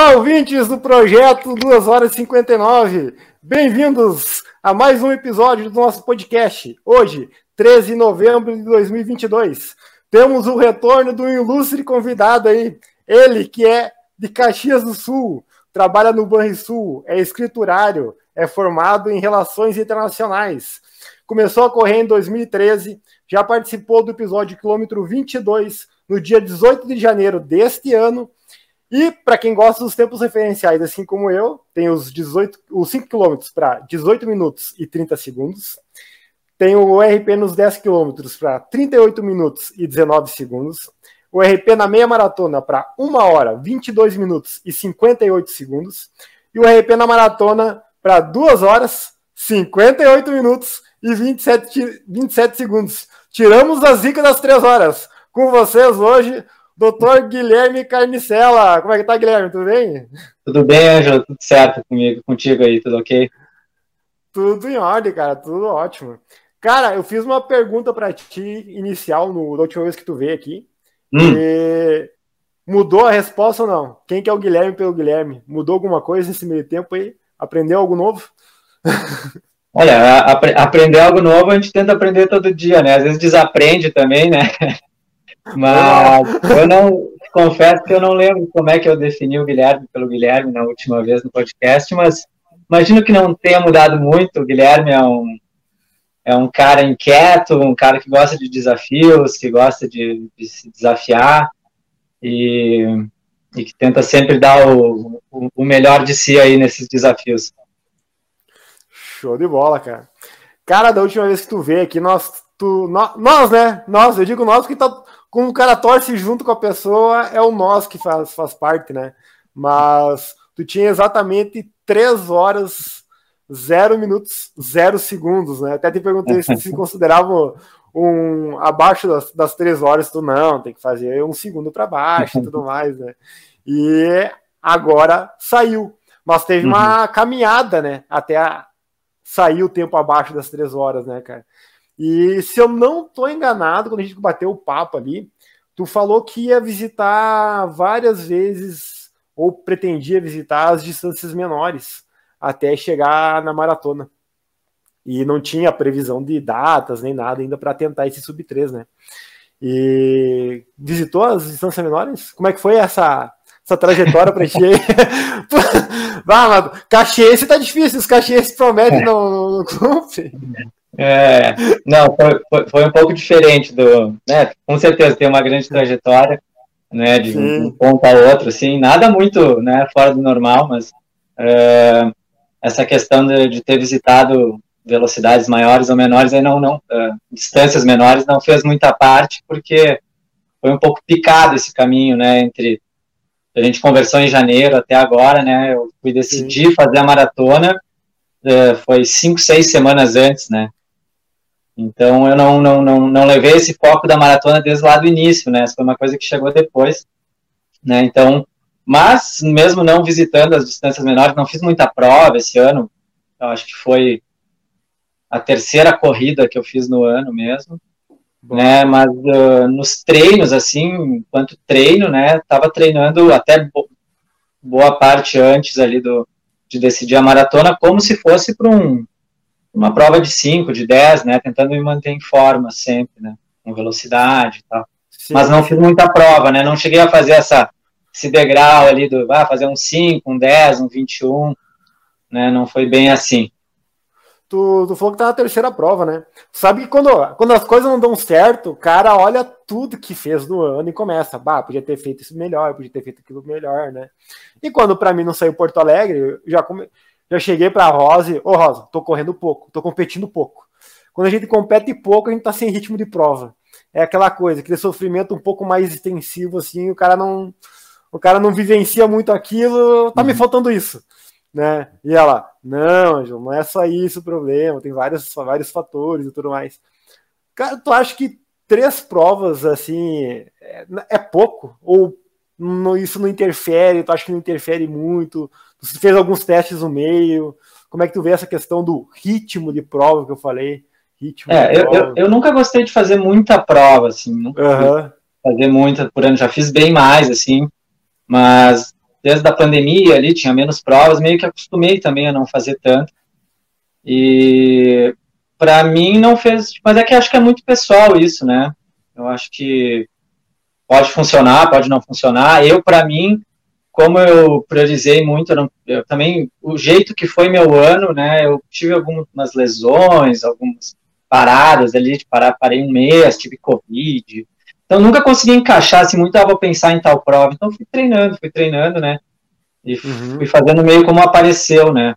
Olá, ouvintes do projeto 2 horas e 59. Bem-vindos a mais um episódio do nosso podcast. Hoje, 13 de novembro de 2022. Temos o retorno do ilustre convidado aí, ele que é de Caxias do Sul, trabalha no Banrisul, é escriturário, é formado em relações internacionais. Começou a correr em 2013, já participou do episódio quilômetro 22 no dia 18 de janeiro deste ano e para quem gosta dos tempos referenciais, assim como eu, tem os 18, os 5 km para 18 minutos e 30 segundos. Tem o RP nos 10 km para 38 minutos e 19 segundos. O RP na meia maratona para 1 hora, 22 minutos e 58 segundos. E o RP na maratona para 2 horas, 58 minutos e 27, 27 segundos. Tiramos a zica das 3 horas. Com vocês hoje, Doutor Guilherme Carnicela. Como é que tá, Guilherme? Tudo bem? Tudo bem, Ângelo? Tudo certo comigo, contigo aí, tudo ok? Tudo em ordem, cara, tudo ótimo. Cara, eu fiz uma pergunta para ti inicial no, da última vez que tu veio aqui. Hum. E mudou a resposta ou não? Quem que é o Guilherme pelo Guilherme? Mudou alguma coisa nesse meio tempo aí? Aprendeu algo novo? Olha, aprender algo novo a gente tenta aprender todo dia, né? Às vezes desaprende também, né? Mas eu não confesso que eu não lembro como é que eu defini o Guilherme pelo Guilherme na última vez no podcast, mas imagino que não tenha mudado muito. O Guilherme é um, é um cara inquieto, um cara que gosta de desafios, que gosta de, de se desafiar e, e, que tenta sempre dar o, o, o melhor de si aí nesses desafios. Show de bola, cara. Cara, da última vez que tu veio aqui, nós, tu, nós, né? Nós, eu digo nós porque tá, como o cara torce junto com a pessoa, é o nós que faz, faz parte, né? Mas tu tinha exatamente 3 horas, 0 minutos, 0 segundos, né? Até te perguntei se se considerava um abaixo das, das 3 horas, tu não, tem que fazer um segundo para baixo e tudo mais, né? E agora saiu. Mas teve uhum. uma caminhada, né? Até a, sair o tempo abaixo das 3 horas, né, cara? E se eu não estou enganado, quando a gente bateu o papo ali, tu falou que ia visitar várias vezes, ou pretendia visitar as distâncias menores, até chegar na maratona. E não tinha previsão de datas nem nada ainda para tentar esse sub 3, né? E visitou as distâncias menores? Como é que foi essa, essa trajetória para ti aí? Vá, mano, Caxiense tá difícil, os Caxiense prometem no, no clube. É, não, foi, foi, um pouco diferente do, né, com certeza tem uma grande trajetória, né, de um, um ponto a outro, assim, nada muito, né, fora do normal, mas é, essa questão de, de, ter visitado velocidades maiores ou menores, aí não, não, é, distâncias menores não fez muita parte, porque foi um pouco picado esse caminho, né, entre a gente conversou em janeiro até agora, né, eu fui decidir Sim. fazer a maratona, é, foi cinco, seis semanas antes, né, então eu não, não, não, não levei esse foco da maratona desde lá do início, né? Essa foi uma coisa que chegou depois, né? Então, mas mesmo não visitando as distâncias menores, não fiz muita prova esse ano. Eu acho que foi a terceira corrida que eu fiz no ano mesmo, Bom. né? Mas uh, nos treinos, assim, enquanto treino, né? Tava treinando até bo boa parte antes ali do de decidir a maratona, como se fosse para um uma prova de 5, de 10, né, tentando me manter em forma sempre, né, com velocidade e tal. Sim. Mas não fiz muita prova, né, não cheguei a fazer essa, esse degrau ali do, ah, fazer um 5, um 10, um 21, né, não foi bem assim. Tu, tu falou que tá na terceira prova, né? Sabe que quando, quando as coisas não dão certo, o cara olha tudo que fez no ano e começa, bah, podia ter feito isso melhor, podia ter feito aquilo melhor, né? E quando para mim não saiu Porto Alegre, já come já cheguei para a Rose, ô Rosa, tô correndo pouco, tô competindo pouco. Quando a gente compete pouco, a gente tá sem ritmo de prova. É aquela coisa, aquele sofrimento um pouco mais extensivo, assim, o cara não, o cara não vivencia muito aquilo, tá uhum. me faltando isso, né? E ela, não, Angelo, não é só isso o problema, tem vários, vários fatores e tudo mais. Cara, tu acha que três provas, assim, é, é pouco? Ou não, isso não interfere? Tu acha que não interfere muito? Tu fez alguns testes no meio? Como é que tu vê essa questão do ritmo de prova que eu falei? Ritmo é, eu, eu, eu, nunca gostei de fazer muita prova, assim, nunca uhum. fazer muita por ano, já fiz bem mais, assim, mas desde a pandemia ali, tinha menos provas, meio que acostumei também a não fazer tanto. E para mim não fez, mas é que acho que é muito pessoal isso, né? Eu acho que pode funcionar, pode não funcionar. Eu, para mim, como eu priorizei muito, eu, não, eu também, o jeito que foi meu ano, né? Eu tive algumas lesões, algumas paradas ali, de parar, parei um mês, tive Covid. Então nunca consegui encaixar assim muito, ah, vou pensar em tal prova. Então fui treinando, fui treinando, né? E uhum. fui fazendo meio como apareceu, né?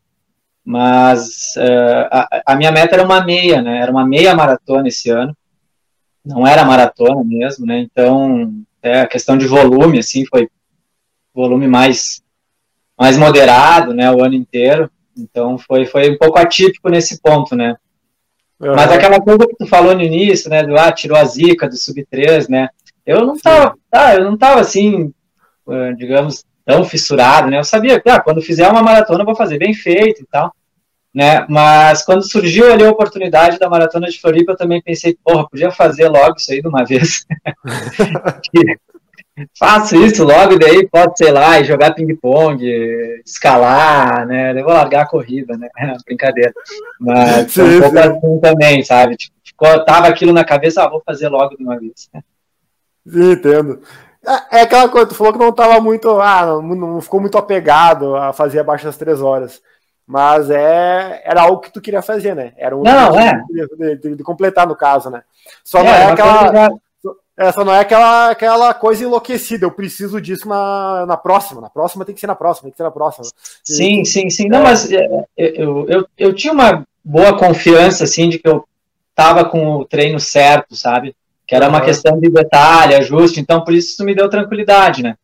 Mas uh, a, a, minha meta era uma meia, né? Era uma meia maratona esse ano. Não era maratona mesmo, né? Então, é, a questão de volume, assim, foi volume mais, mais moderado, né? O ano inteiro. Então, foi, foi um pouco atípico nesse ponto, né? Uhum. Mas aquela coisa que tu falou no início, né, do ah, tirou a zica do sub-3, né, eu não tava, tá, eu não tava assim, ah, digamos, tão fissurado, né, eu sabia que, ah, quando fizer uma maratona eu vou fazer bem feito e tal, né, mas quando surgiu ali a oportunidade da maratona de Floripa, eu também pensei, porra, podia fazer logo isso aí de uma vez. faço isso logo, daí pode, sei lá, jogar ping-pong, escalar, né? Eu vou largar a corrida, né? Brincadeira. Mas sim, um pouco assim também, sabe? Tipo, ficou, tava aquilo na cabeça, ah, vou fazer logo de uma vez. Sim, entendo. É, é aquela coisa, tu falou que não tava muito, ah, não, não ficou muito apegado a fazer abaixo das três horas. Mas é, era algo que tu queria fazer, né? Era um não, é. de, de, de, completar no caso, né? Só é, não é aquela. Essa não é aquela, aquela coisa enlouquecida, eu preciso disso na, na próxima, na próxima tem que ser na próxima, tem que ser na próxima. Sim, e, sim, sim. Não, é... mas é, é, eu, eu, eu tinha uma boa confiança, assim, de que eu tava com o treino certo, sabe? Que era uma questão de detalhe, ajuste, então por isso isso me deu tranquilidade, né?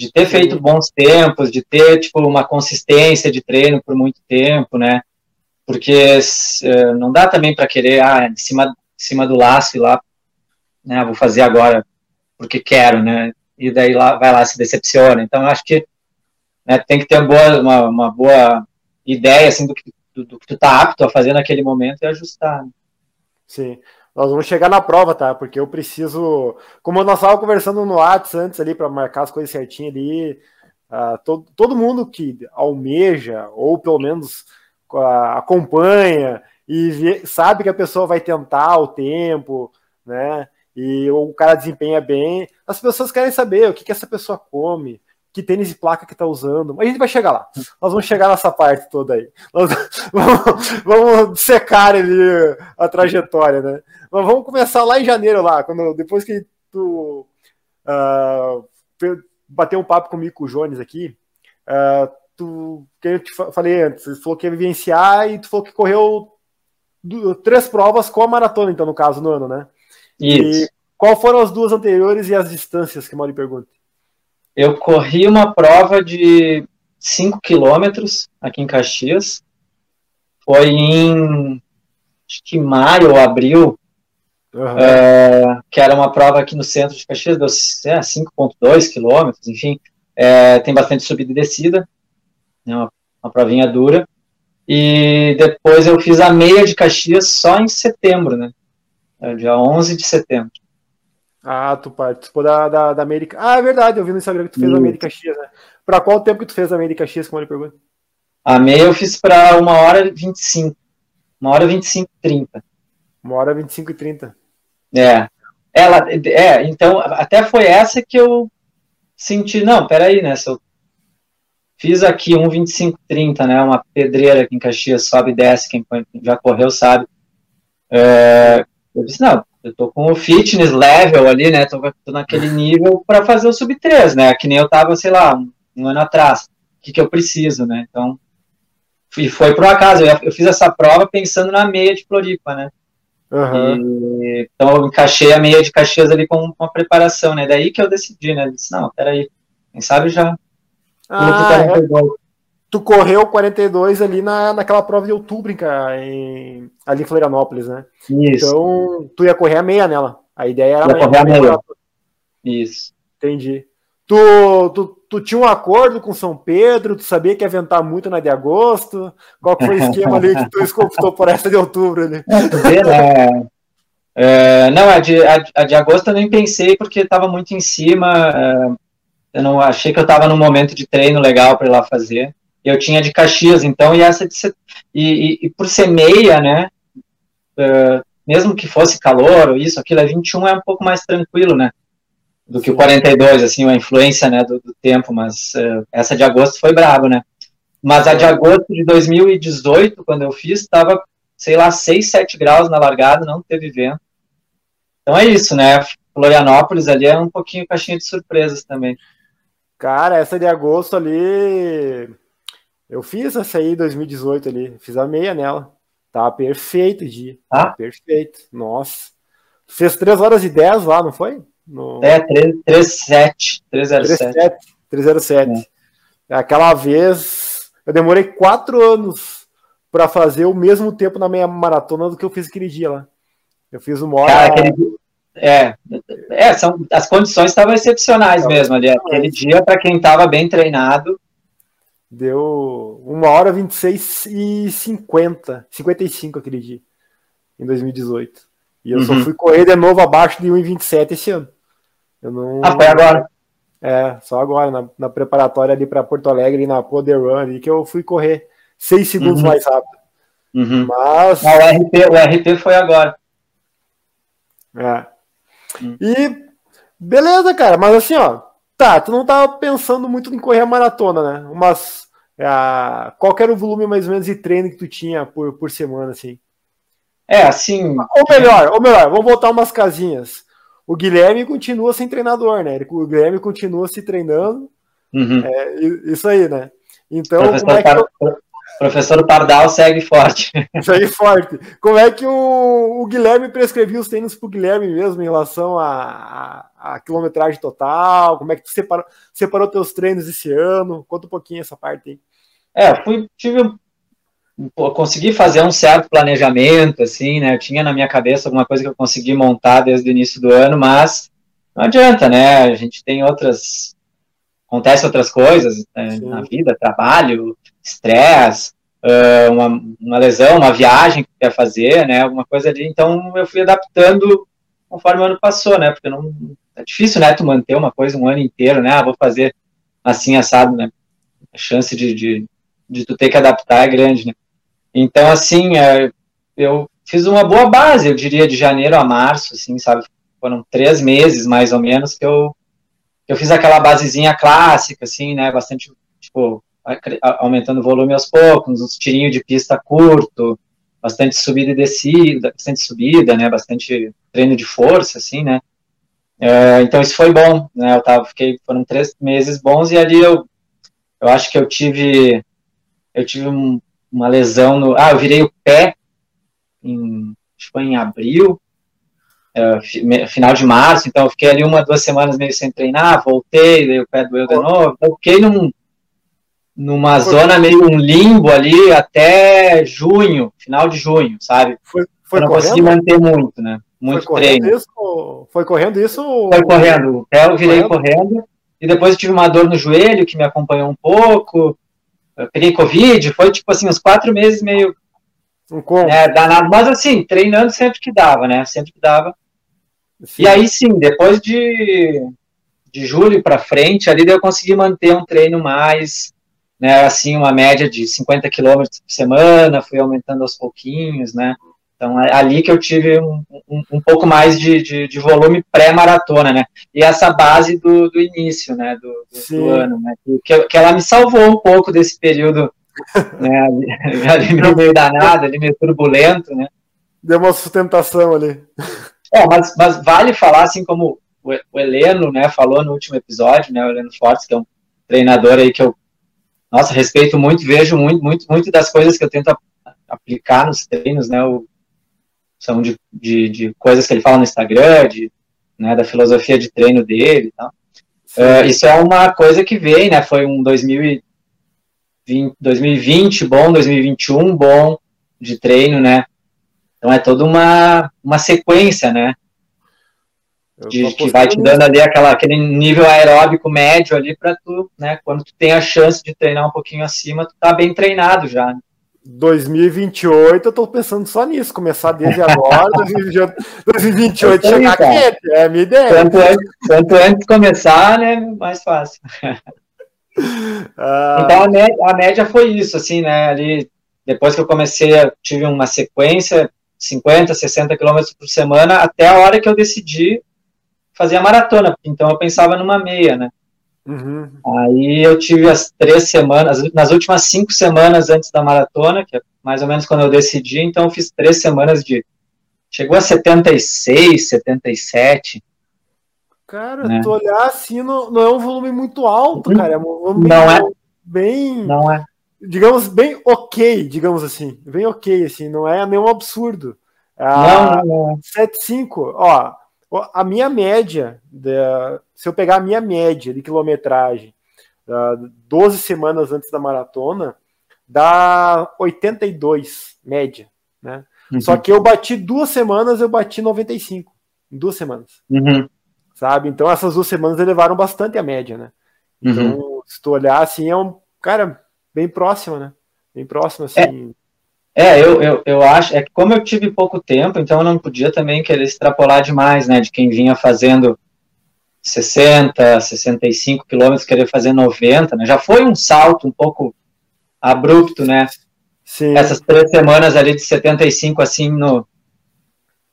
De ter feito bons tempos, de ter, tipo, uma consistência de treino por muito tempo, né? Porque uh, não dá também para querer, ah, em cima, em cima do laço ir lá né, vou fazer agora porque quero, né, e daí lá, vai lá se decepciona. Então, eu acho que né, tem que ter uma boa, uma, uma boa ideia, assim, do que, do, do, que tu tá apto a fazer naquele momento e ajustar. Né? Sim. Nós vamos chegar na prova, tá? Porque eu preciso. Como nós estávamos conversando no WhatsApp antes ali, para marcar as coisas certinho ali, uh, todo, todo mundo que almeja, ou pelo menos uh, acompanha, e vê, sabe que a pessoa vai tentar o tempo, né? e o cara desempenha bem, as pessoas querem saber o que, que essa pessoa come, que tênis de placa que tá usando. Mas a gente vai chegar lá. Nós vamos chegar nessa parte toda aí. Nós vamos, vamos secar ali a trajetória, né? Mas vamos começar lá em janeiro, lá, quando depois que tu uh, bateu um papo comigo com o Jones aqui, uh, tu, que eu te falei antes, você falou que ia vivenciar e tu falou que correu três provas com a maratona, então, no caso, no ano, né? Isso. E qual foram as duas anteriores e as distâncias que Mauri pergunta? Eu corri uma prova de 5 quilômetros aqui em Caxias. Foi em acho que maio ou abril, uhum. é, que era uma prova aqui no centro de Caxias, deu é, 5,2 quilômetros, enfim, é, tem bastante subida e descida, é uma, uma provinha dura. E depois eu fiz a meia de Caxias só em setembro, né? É dia 11 de setembro. Ah, tu participou da, da, da América. Ah, é verdade, eu vi no Instagram que tu fez a América X, né? Pra qual tempo que tu fez a América X, como ele pergunta? A meia eu fiz pra 1 hora e 25. 1 hora e 25 e 30. 1 hora e 25 e 30. É. Ela, é, então, até foi essa que eu senti, não, peraí, né, se eu fiz aqui um 25 30, né, uma pedreira aqui em Caxias, sobe e desce, quem já correu sabe, é, eu disse, não, eu tô com o fitness level ali, né? Tô, tô naquele nível para fazer o sub 3, né? Que nem eu tava, sei lá, um, um ano atrás. O que, que eu preciso, né? Então, e foi por acaso. Eu, eu, fiz essa prova pensando na meia de Floripa, né? Uhum. E, então eu encaixei a meia de Caxias ali com uma preparação, né? Daí que eu decidi, né? Eu disse, não, peraí, quem sabe já. Ah, é tu correu 42 ali na, naquela prova de outubro em, ali em Florianópolis, né? Isso. Então, tu ia correr a meia nela. A ideia era ia correr a meia. Isso. Entendi. Tu, tu, tu tinha um acordo com São Pedro, tu sabia que ia ventar muito na de agosto? Qual foi o esquema ali que tu escoltou por essa de outubro ali? É, é, não, a de, a, a de agosto eu nem pensei porque estava muito em cima. É, eu não achei que eu estava num momento de treino legal para ir lá fazer. Eu tinha de Caxias, então, e essa ser, e, e, e, por ser meia, né? Uh, mesmo que fosse calor ou isso, aquilo é 21 é um pouco mais tranquilo, né? Do que o 42, assim, a influência, né, do, do tempo, mas uh, essa de agosto foi brabo, né? Mas a de agosto de 2018, quando eu fiz, estava, sei lá, 6, 7 graus na largada, não teve vento. Então é isso, né? Florianópolis ali é um pouquinho caixinha de surpresas também. Cara, essa de agosto ali. Eu fiz essa aí em 2018 ali. Fiz a meia nela. Tá perfeito o dia. Ah? perfeito. Nossa. Fez 3 horas e 10 lá, não foi? No... É, 307. 307. 307. É. Aquela vez, eu demorei 4 anos para fazer o mesmo tempo na meia maratona do que eu fiz aquele dia lá. Eu fiz uma hora. Cara, aquele, é, é são, as condições estavam excepcionais mesmo ali. Aquele dia, para quem estava bem treinado. Deu uma hora 26 e 50, 55 aquele dia, em 2018. E eu uhum. só fui correr de novo abaixo de 1,27 esse ano. Eu não... Ah, foi agora? É, só agora, na, na preparatória ali para Porto Alegre, na Poder Run, ali, que eu fui correr 6 segundos uhum. mais rápido. Uhum. Mas. O, RT, o RT foi agora. É. Hum. E beleza, cara, mas assim, ó, tá, tu não tava pensando muito em correr a maratona, né? Mas é, qual era o volume mais ou menos de treino que tu tinha por, por semana, assim? É, assim. Ou melhor, ou melhor, vamos voltar umas casinhas. O Guilherme continua sem treinador, né? O Guilherme continua se treinando. Uhum. É, isso aí, né? Então, como é que. Professor Pardal segue forte. Segue forte. Como é que o, o Guilherme prescrevia os tênis para o Guilherme mesmo em relação a, quilometragem total? Como é que tu separou, separou teus treinos esse ano? Conta um pouquinho essa parte aí. É, fui, tive consegui fazer um certo planejamento, assim, né? Eu tinha na minha cabeça alguma coisa que eu consegui montar desde o início do ano, mas não adianta, né? A gente tem outras. Acontece outras coisas né? na vida, trabalho, estresse, uh, uma, uma, lesão, uma viagem que quer fazer, né, alguma coisa ali. Então eu fui adaptando conforme o ano passou, né, porque não é difícil, né, tu manter uma coisa um ano inteiro, né, ah, vou fazer assim assado, né, a chance de, de, de tu ter que adaptar é grande, né. Então assim, é, eu fiz uma boa base, eu diria de janeiro a março, assim, sabe, foram três meses mais ou menos que eu eu fiz aquela basezinha clássica, assim, né, bastante, tipo, aumentando o volume aos poucos, uns tirinhos de pista curto, bastante subida e descida, bastante subida, né, bastante treino de força, assim, né, é, então isso foi bom, né, eu tava, fiquei, foram três meses bons e ali eu, eu acho que eu tive, eu tive um, uma lesão no, ah, eu virei o pé em, acho em abril, é, final de março, então eu fiquei ali uma, duas semanas meio sem treinar, voltei, daí o pé doeu de novo, então fiquei num, numa foi. zona meio um limbo ali até junho, final de junho, sabe? Foi, foi não correndo? consegui manter muito, né? Muito foi treino. Isso, foi correndo isso? Foi correndo. Eu virei correndo. correndo. E depois eu tive uma dor no joelho que me acompanhou um pouco. Eu peguei Covid, foi tipo assim, uns quatro meses meio. Um né, danado. Mas assim, treinando sempre que dava, né? Sempre que dava. Sim. E aí sim, depois de, de julho para frente, ali eu consegui manter um treino mais né, assim, uma média de 50 quilômetros por semana, fui aumentando aos pouquinhos, né, então é ali que eu tive um, um, um pouco mais de, de, de volume pré-maratona, né, e essa base do, do início, né, do, do, do ano, né, que, que ela me salvou um pouco desse período, né, ali, ali meio, danado, ali meio turbulento, né. Deu uma sustentação ali. É, mas, mas vale falar, assim como o, o Heleno, né, falou no último episódio, né, o Heleno Fortes, que é um treinador aí que eu nossa, respeito muito, vejo muito, muito, muito das coisas que eu tento aplicar nos treinos, né, o, são de, de, de, coisas que ele fala no Instagram, de, né, da filosofia de treino dele e tal. Uh, isso é uma coisa que vem, né, foi um 2020, 2020 bom, 2021 bom de treino, né, então é toda uma, uma sequência, né, de, que vai te dando ali aquela, aquele nível aeróbico médio ali para tu, né, quando tu tem a chance de treinar um pouquinho acima, tu tá bem treinado já. Né? 2028 eu tô pensando só nisso, começar desde agora, 2028 chegar quente, é a minha ideia. Quanto antes, quanto antes começar, né, mais fácil. Ah. Então a média, a média, foi isso, assim, né, ali, depois que eu comecei, tive uma sequência, 50, 60 quilômetros por semana, até a hora que eu decidi fazer a maratona, então eu pensava numa meia, né. Uhum. Aí eu tive as três semanas, nas últimas cinco semanas antes da maratona, que é mais ou menos quando eu decidi, então eu fiz três semanas de. Chegou a 76, 77. Cara, né? tu olhar assim, não, não é um volume muito alto, uhum. cara. É um volume não é. bem. Não é. Digamos, bem ok, digamos assim. Bem ok, assim. Não é nenhum absurdo. Ah, não, não, não. 7,5. Ó, a minha média, se eu pegar a minha média de quilometragem, 12 semanas antes da maratona, dá 82 média, né? Uhum. Só que eu bati duas semanas, eu bati 95 em duas semanas, uhum. sabe? Então essas duas semanas elevaram bastante a média, né? Então, uhum. se tu olhar assim, é um cara bem próximo, né? Bem próximo assim. É. É, eu, eu, eu acho, é que como eu tive pouco tempo, então eu não podia também querer extrapolar demais, né, de quem vinha fazendo 60, 65 quilômetros, querer fazer 90, né, já foi um salto um pouco abrupto, né, Sim. essas três semanas ali de 75, assim, no,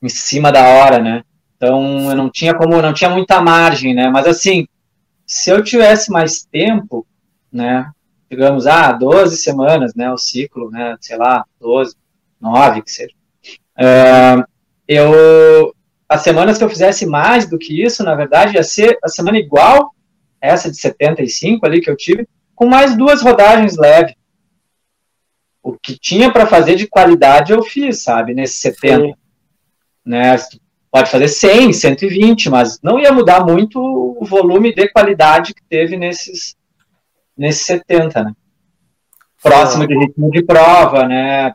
em cima da hora, né, então eu não tinha como, não tinha muita margem, né, mas assim, se eu tivesse mais tempo, né, digamos, ah, 12 semanas, né, o ciclo, né, sei lá, 12, 9, que seja. Uh, eu, as semanas que eu fizesse mais do que isso, na verdade, ia ser a semana igual, essa de 75 ali que eu tive, com mais duas rodagens leves. O que tinha para fazer de qualidade eu fiz, sabe, nesse 70. Sim. Né, pode fazer 100, 120, mas não ia mudar muito o volume de qualidade que teve nesses nesse 70, né? Próximo de ritmo de prova, né?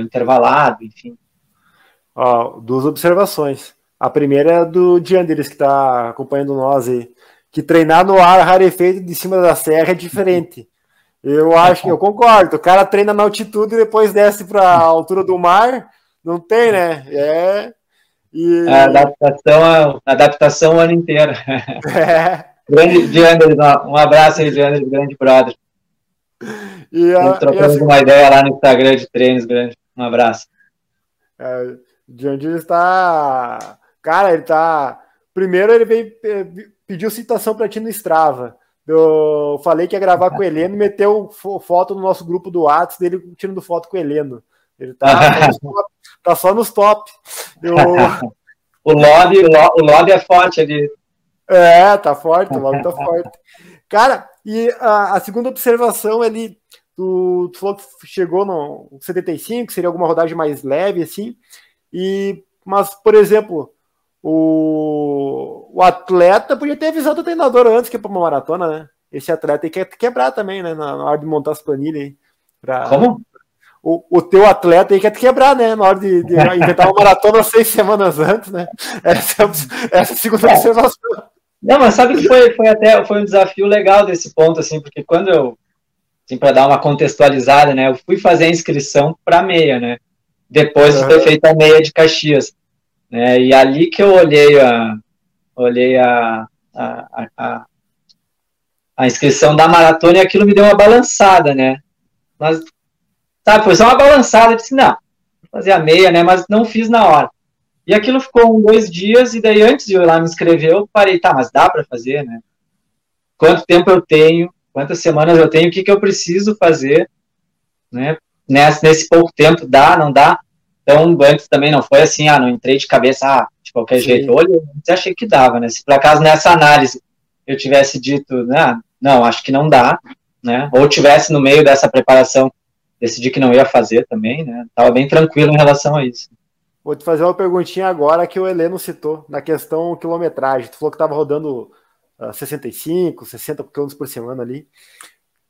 Intervalado, enfim. Ó, duas observações. A primeira é do Dianderes, que está acompanhando nós aí. Que treinar no ar rarefeito de cima da serra é diferente. Eu acho que eu concordo. O cara treina na altitude e depois desce para a altura do mar. Não tem, né? É. E... A adaptação, a adaptação o ano inteiro. É. Grande Dianders, um abraço aí, Dianders, grande brother. E a, trocamos uma ideia lá no Instagram de treinos, grande. Um abraço. É, Dianders está. Cara, ele tá. Primeiro ele veio, pediu citação para ti no Strava. Eu falei que ia gravar com o Heleno, meteu foto no nosso grupo do WhatsApp dele tirando foto com o Heleno. Ele tá, tá só nos top. Eu... o, lobby, o lobby é forte ali. É, tá forte, o lobby tá forte. Cara, e a, a segunda observação, ele, tu, tu, falou que chegou no 75, seria alguma rodagem mais leve, assim, e, mas, por exemplo, o, o atleta podia ter avisado o treinador antes que é para uma maratona, né? Esse atleta tem que quebrar também, né? Na, na hora de montar as planilhas aí. Pra, Como? O, o teu atleta aí quer te quebrar, né? Na hora de, de inventar uma maratona seis semanas antes, né? Essa, é essa é a segunda é. observação. Não, mas sabe que foi, foi até foi um desafio legal desse ponto, assim, porque quando eu, assim, para dar uma contextualizada, né, eu fui fazer a inscrição para meia, né, depois de ter feito a meia de Caxias, né, e ali que eu olhei a, olhei a, a, a, a inscrição da maratona e aquilo me deu uma balançada, né, mas, sabe, foi só uma balançada, eu disse, não, vou fazer a meia, né, mas não fiz na hora. E aquilo ficou um, dois dias, e daí antes de eu ir lá me inscrever, eu parei, tá, mas dá para fazer, né? Quanto tempo eu tenho? Quantas semanas eu tenho? O que, que eu preciso fazer? Né? Nesse, nesse pouco tempo, dá, não dá? Então, antes também não foi assim, ah, não entrei de cabeça, ah, de qualquer Sim. jeito. Olha, eu achei que dava, né? Se por acaso nessa análise eu tivesse dito, ah, não, acho que não dá, né? Ou tivesse no meio dessa preparação decidi que não ia fazer também, né? Tava bem tranquilo em relação a isso. Vou te fazer uma perguntinha agora que o Heleno citou, na questão quilometragem. Tu falou que estava rodando uh, 65, 60 km por semana ali.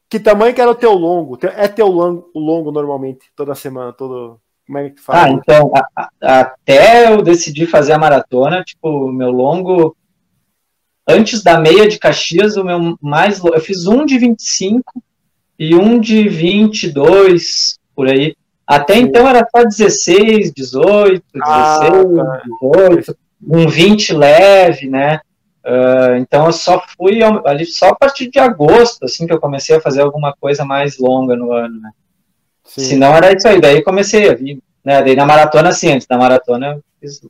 Que tamanho que era o teu longo? É teu longo, longo normalmente, toda semana, todo. Como é que faz? Ah, então, a, a, até eu decidi fazer a maratona, tipo, meu longo. Antes da meia de Caxias, o meu mais. Eu fiz um de 25 e um de 22, por aí. Até então era só 16, 18, 16, ah, tá. 18, um 20 leve, né? Uh, então eu só fui ali só a partir de agosto, assim, que eu comecei a fazer alguma coisa mais longa no ano, né? Sim. Se não era isso aí, daí comecei a vir, né? Daí na maratona, sim, antes da maratona eu fiz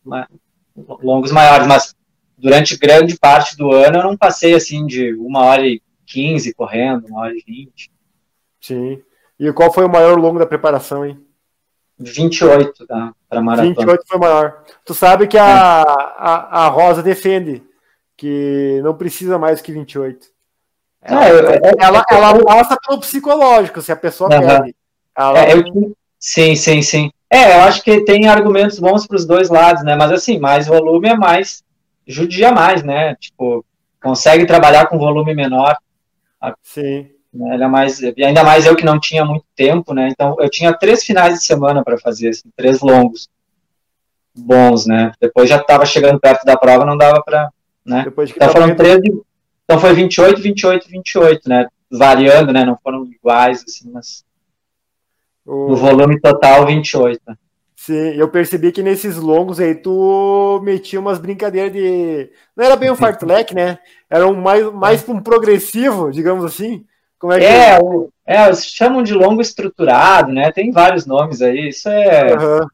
longos maiores, mas durante grande parte do ano eu não passei assim de uma hora e quinze correndo, uma hora e vinte. Sim. E qual foi o maior longo da preparação, hein? 28 tá, para maratona. 28 foi o maior. Tu sabe que a, é. a, a Rosa defende que não precisa mais que 28. Ela, é, ela, ela passa pelo psicológico, se a pessoa uh -huh. quer. Ela... É, eu, sim, sim, sim. É, eu acho que tem argumentos bons para os dois lados, né? Mas assim, mais volume é mais judia mais, né? Tipo, consegue trabalhar com volume menor. Sim. Né? É mais, ainda mais eu que não tinha muito tempo, né? Então eu tinha três finais de semana para fazer, assim, três longos bons, né? Depois já estava chegando perto da prova, não dava para, né? Depois que então foram três, então foi 28, 28, 28, né? Variando, né? Não foram iguais, assim, mas o... no volume total 28. Né? Sim, eu percebi que nesses longos aí tu metia umas brincadeiras de. Não era bem um fartlek, né? Era um mais, mais um progressivo, digamos assim. Como é, que... é, o, é, eles chamam de longo estruturado, né? Tem vários nomes aí. Isso é. Uhum.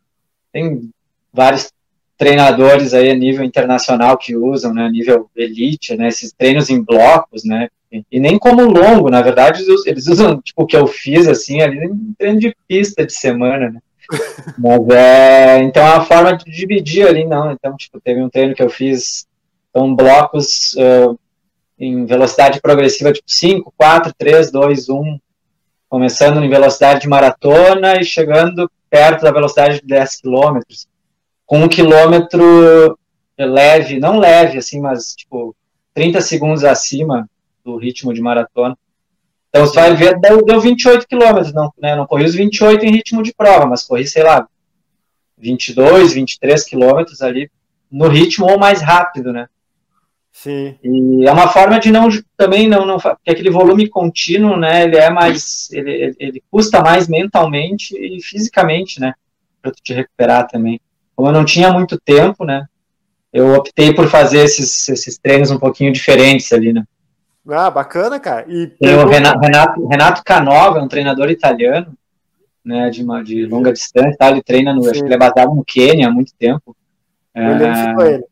Tem vários treinadores aí a nível internacional que usam, né? A nível elite, né? Esses treinos em blocos, né? E nem como longo, na verdade, eles usam, tipo, o que eu fiz, assim, ali em treino de pista de semana, né? Mas é. Então é uma forma de dividir ali, não. Então, tipo, teve um treino que eu fiz, então, blocos. Uh, em velocidade progressiva, tipo 5, 4, 3, 2, 1, começando em velocidade de maratona e chegando perto da velocidade de 10 km, com um quilômetro leve, não leve, assim, mas tipo 30 segundos acima do ritmo de maratona. Então você vai ver, deu, deu 28 quilômetros, não, né, não corri os 28 em ritmo de prova, mas corri, sei lá, 22, 23 quilômetros ali no ritmo ou mais rápido, né? Sim. E é uma forma de não também não, não porque aquele volume contínuo, né, ele é mais ele, ele custa mais mentalmente e fisicamente, né, para tu te recuperar também. Como eu não tinha muito tempo, né, eu optei por fazer esses, esses treinos um pouquinho diferentes ali, né. Ah, bacana, cara. E Tem o Renato, Renato, Canova, é um treinador italiano, né, de, uma, de longa distância, tá? ele treina no, Sim. acho que ele é baseado no Quênia há muito tempo. Eu é, ele.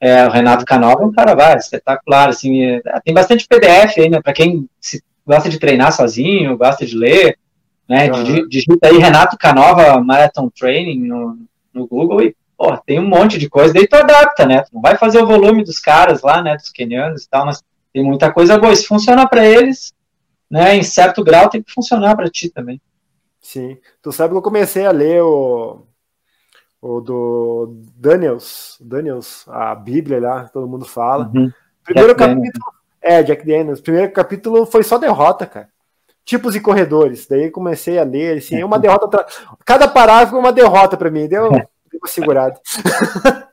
É, o Renato Canova é um cara vai, espetacular, assim, é, tem bastante PDF aí, né, para quem se, gosta de treinar sozinho, gosta de ler, né, uhum. digita aí Renato Canova Marathon Training no, no Google e, pô, tem um monte de coisa, daí tu adapta, né, tu não vai fazer o volume dos caras lá, né, dos kenianos e tal, mas tem muita coisa boa, se funciona para eles, né, em certo grau tem que funcionar para ti também. Sim, tu sabe que eu comecei a ler o o do Daniels, Daniels, a Bíblia lá, todo mundo fala. Uhum. Primeiro Jack capítulo, Daniels. é, Jack Daniels, primeiro capítulo foi só derrota, cara. Tipos e corredores. Daí comecei a ler, assim, uma derrota, tra... cada parágrafo é uma derrota para mim, deu, deu uma segurada.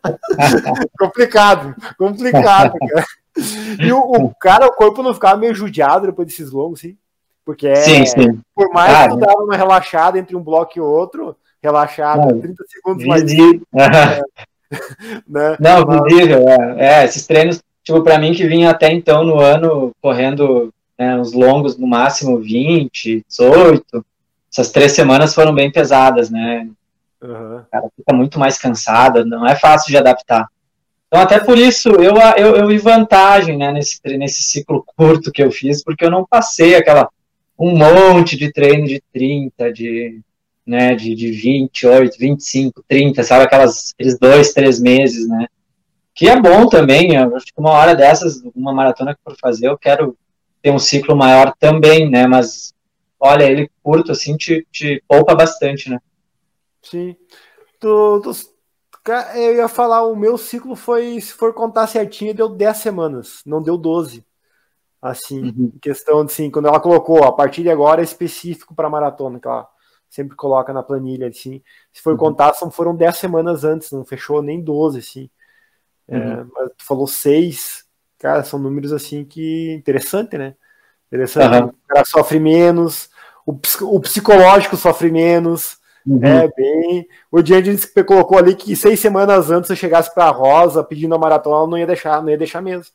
complicado, complicado, cara. E o, o, cara, o corpo não ficava meio judiado depois desses longos, assim. Porque é, sim, sim. por mais ah, que eu dava uma relaxada entre um bloco e outro, relaxada, não, 30 segundos mais. É, né? Não, Mas... visível, é, é, esses treinos, tipo, para mim que vinha até então no ano correndo né, uns longos no máximo 20, 18, essas três semanas foram bem pesadas, né? Uhum. O cara fica muito mais cansado, não é fácil de adaptar. Então, até por isso, eu, eu, eu vi vantagem né, nesse, nesse ciclo curto que eu fiz, porque eu não passei aquela um monte de treino de 30, de né, de, de 28, 25, 30, sabe, aquelas, aqueles dois, três meses, né, que é bom também, eu acho que uma hora dessas, uma maratona que for fazer, eu quero ter um ciclo maior também, né, mas, olha, ele curto, assim, te, te poupa bastante, né. Sim, tu, tu, eu ia falar, o meu ciclo foi, se for contar certinho, deu 10 semanas, não deu 12, assim, uhum. questão de, assim, quando ela colocou, a partir de agora é específico para maratona, que ela sempre coloca na planilha, assim. Se for uhum. contar, são, foram 10 semanas antes, não fechou nem 12, assim. É, uhum. É, mas tu falou 6, cara, são números, assim, que interessante, né? Interessante. Uhum. O cara sofre menos, o, o psicológico sofre menos, Uhum. É bem. O Diante colocou ali que seis semanas antes eu chegasse para a Rosa pedindo a maratona, não ia deixar, não ia deixar mesmo.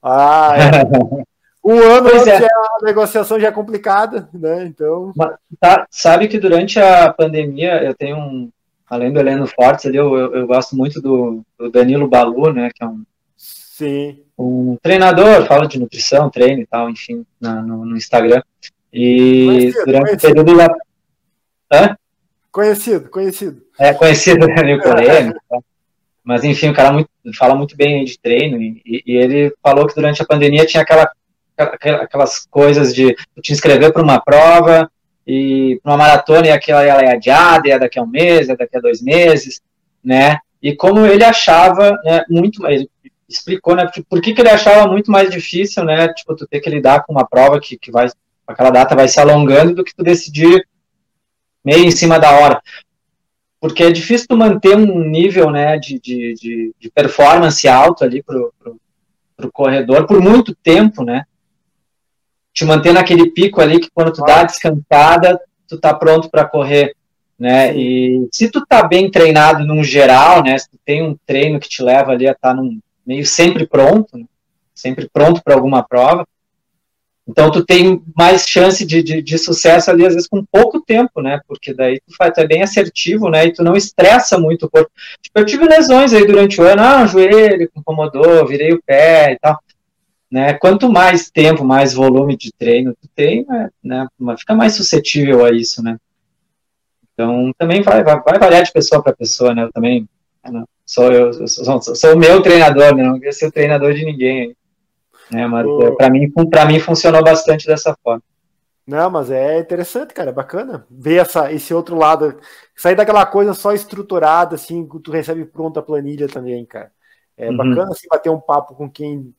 Ah, é. um ano pois antes é. a negociação já é complicada, né? Então. Mas, tá, sabe que durante a pandemia eu tenho um. Além do Heleno Fortes ali, eu, eu, eu gosto muito do, do, Danilo Balu, né? Que é um. Sim. Um treinador, fala de nutrição, treino e tal, enfim, na, no, no Instagram. E conhecido, durante conhecido. o período lá. Hã? Conhecido, conhecido. É conhecido, né? Meio polêmico. Tá? Mas enfim, o cara muito, fala muito bem de treino e, e, ele falou que durante a pandemia tinha aquela, aquelas coisas de te inscrever para uma prova e para uma maratona e aquela ela é adiada, é daqui a um mês, é daqui a dois meses, né? E como ele achava, né, muito, ele explicou, né, por que, que ele achava muito mais difícil, né, tipo, tu ter que lidar com uma prova que, que vai, aquela data vai se alongando do que tu decidir meio em cima da hora. Porque é difícil tu manter um nível né, de, de, de, de performance alto ali pro, pro, pro corredor por muito tempo, né? Te manter naquele pico ali que quando tu dá descansada, tu tá pronto para correr, né? Sim. E se tu tá bem treinado num geral, né? Se tu tem um treino que te leva ali a estar tá meio sempre pronto, né, sempre pronto para alguma prova, então, tu tem mais chance de, de, de, sucesso ali, às vezes, com pouco tempo, né? Porque daí tu, faz, tu é bem assertivo, né? E tu não estressa muito o corpo. Tipo, eu tive lesões aí durante o ano, ah, o joelho incomodou, virei o pé e tal. Né? Quanto mais tempo, mais volume de treino tu tem, né? né fica mais suscetível a isso, né? Então, também vai, vai, vai variar de pessoa para pessoa, né? Eu também né? sou, eu, eu sou, sou, o meu treinador, né? Não quero ser o treinador de ninguém. Né? Mas o... É, para mim, mim funcionou bastante dessa forma. Não, mas é interessante, cara, é bacana ver essa, esse outro lado, sair daquela coisa só estruturada, assim, que tu recebe pronta a planilha também, cara. É uhum. bacana, assim, bater um papo com quem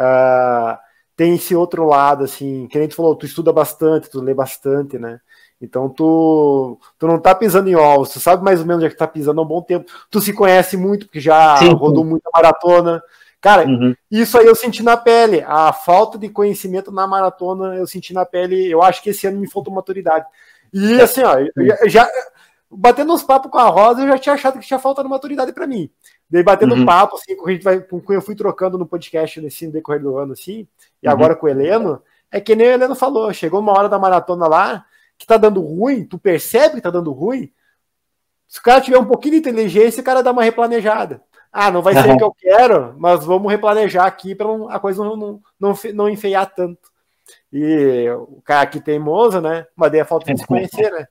uh, tem esse outro lado, assim, que a gente falou, tu estuda bastante, tu lê bastante, né? Então tu, tu não tá pisando em ovos, tu sabe mais ou menos onde é que tá pisando há um bom tempo. Tu se conhece muito, porque já sim, rodou muita maratona, Cara, uhum. isso aí eu senti na pele. A falta de conhecimento na maratona eu senti na pele. Eu acho que esse ano me faltou maturidade. E é. assim, ó, já batendo uns papos com a Rosa, eu já tinha achado que tinha faltado maturidade para mim. Daí batendo uhum. papo, assim, com a gente vai, com eu fui trocando no podcast nesse decorrer do ano, assim, e uhum. agora com o Heleno, é que nem o Heleno falou, chegou uma hora da maratona lá, que tá dando ruim, tu percebe que tá dando ruim, se o cara tiver um pouquinho de inteligência, o cara dá uma replanejada. Ah, não vai ser o que eu quero, mas vamos replanejar aqui para a coisa não, não, não, não enfeiar tanto. E o cara aqui teimoso, né? Mas daí é falta de se conhecer, né?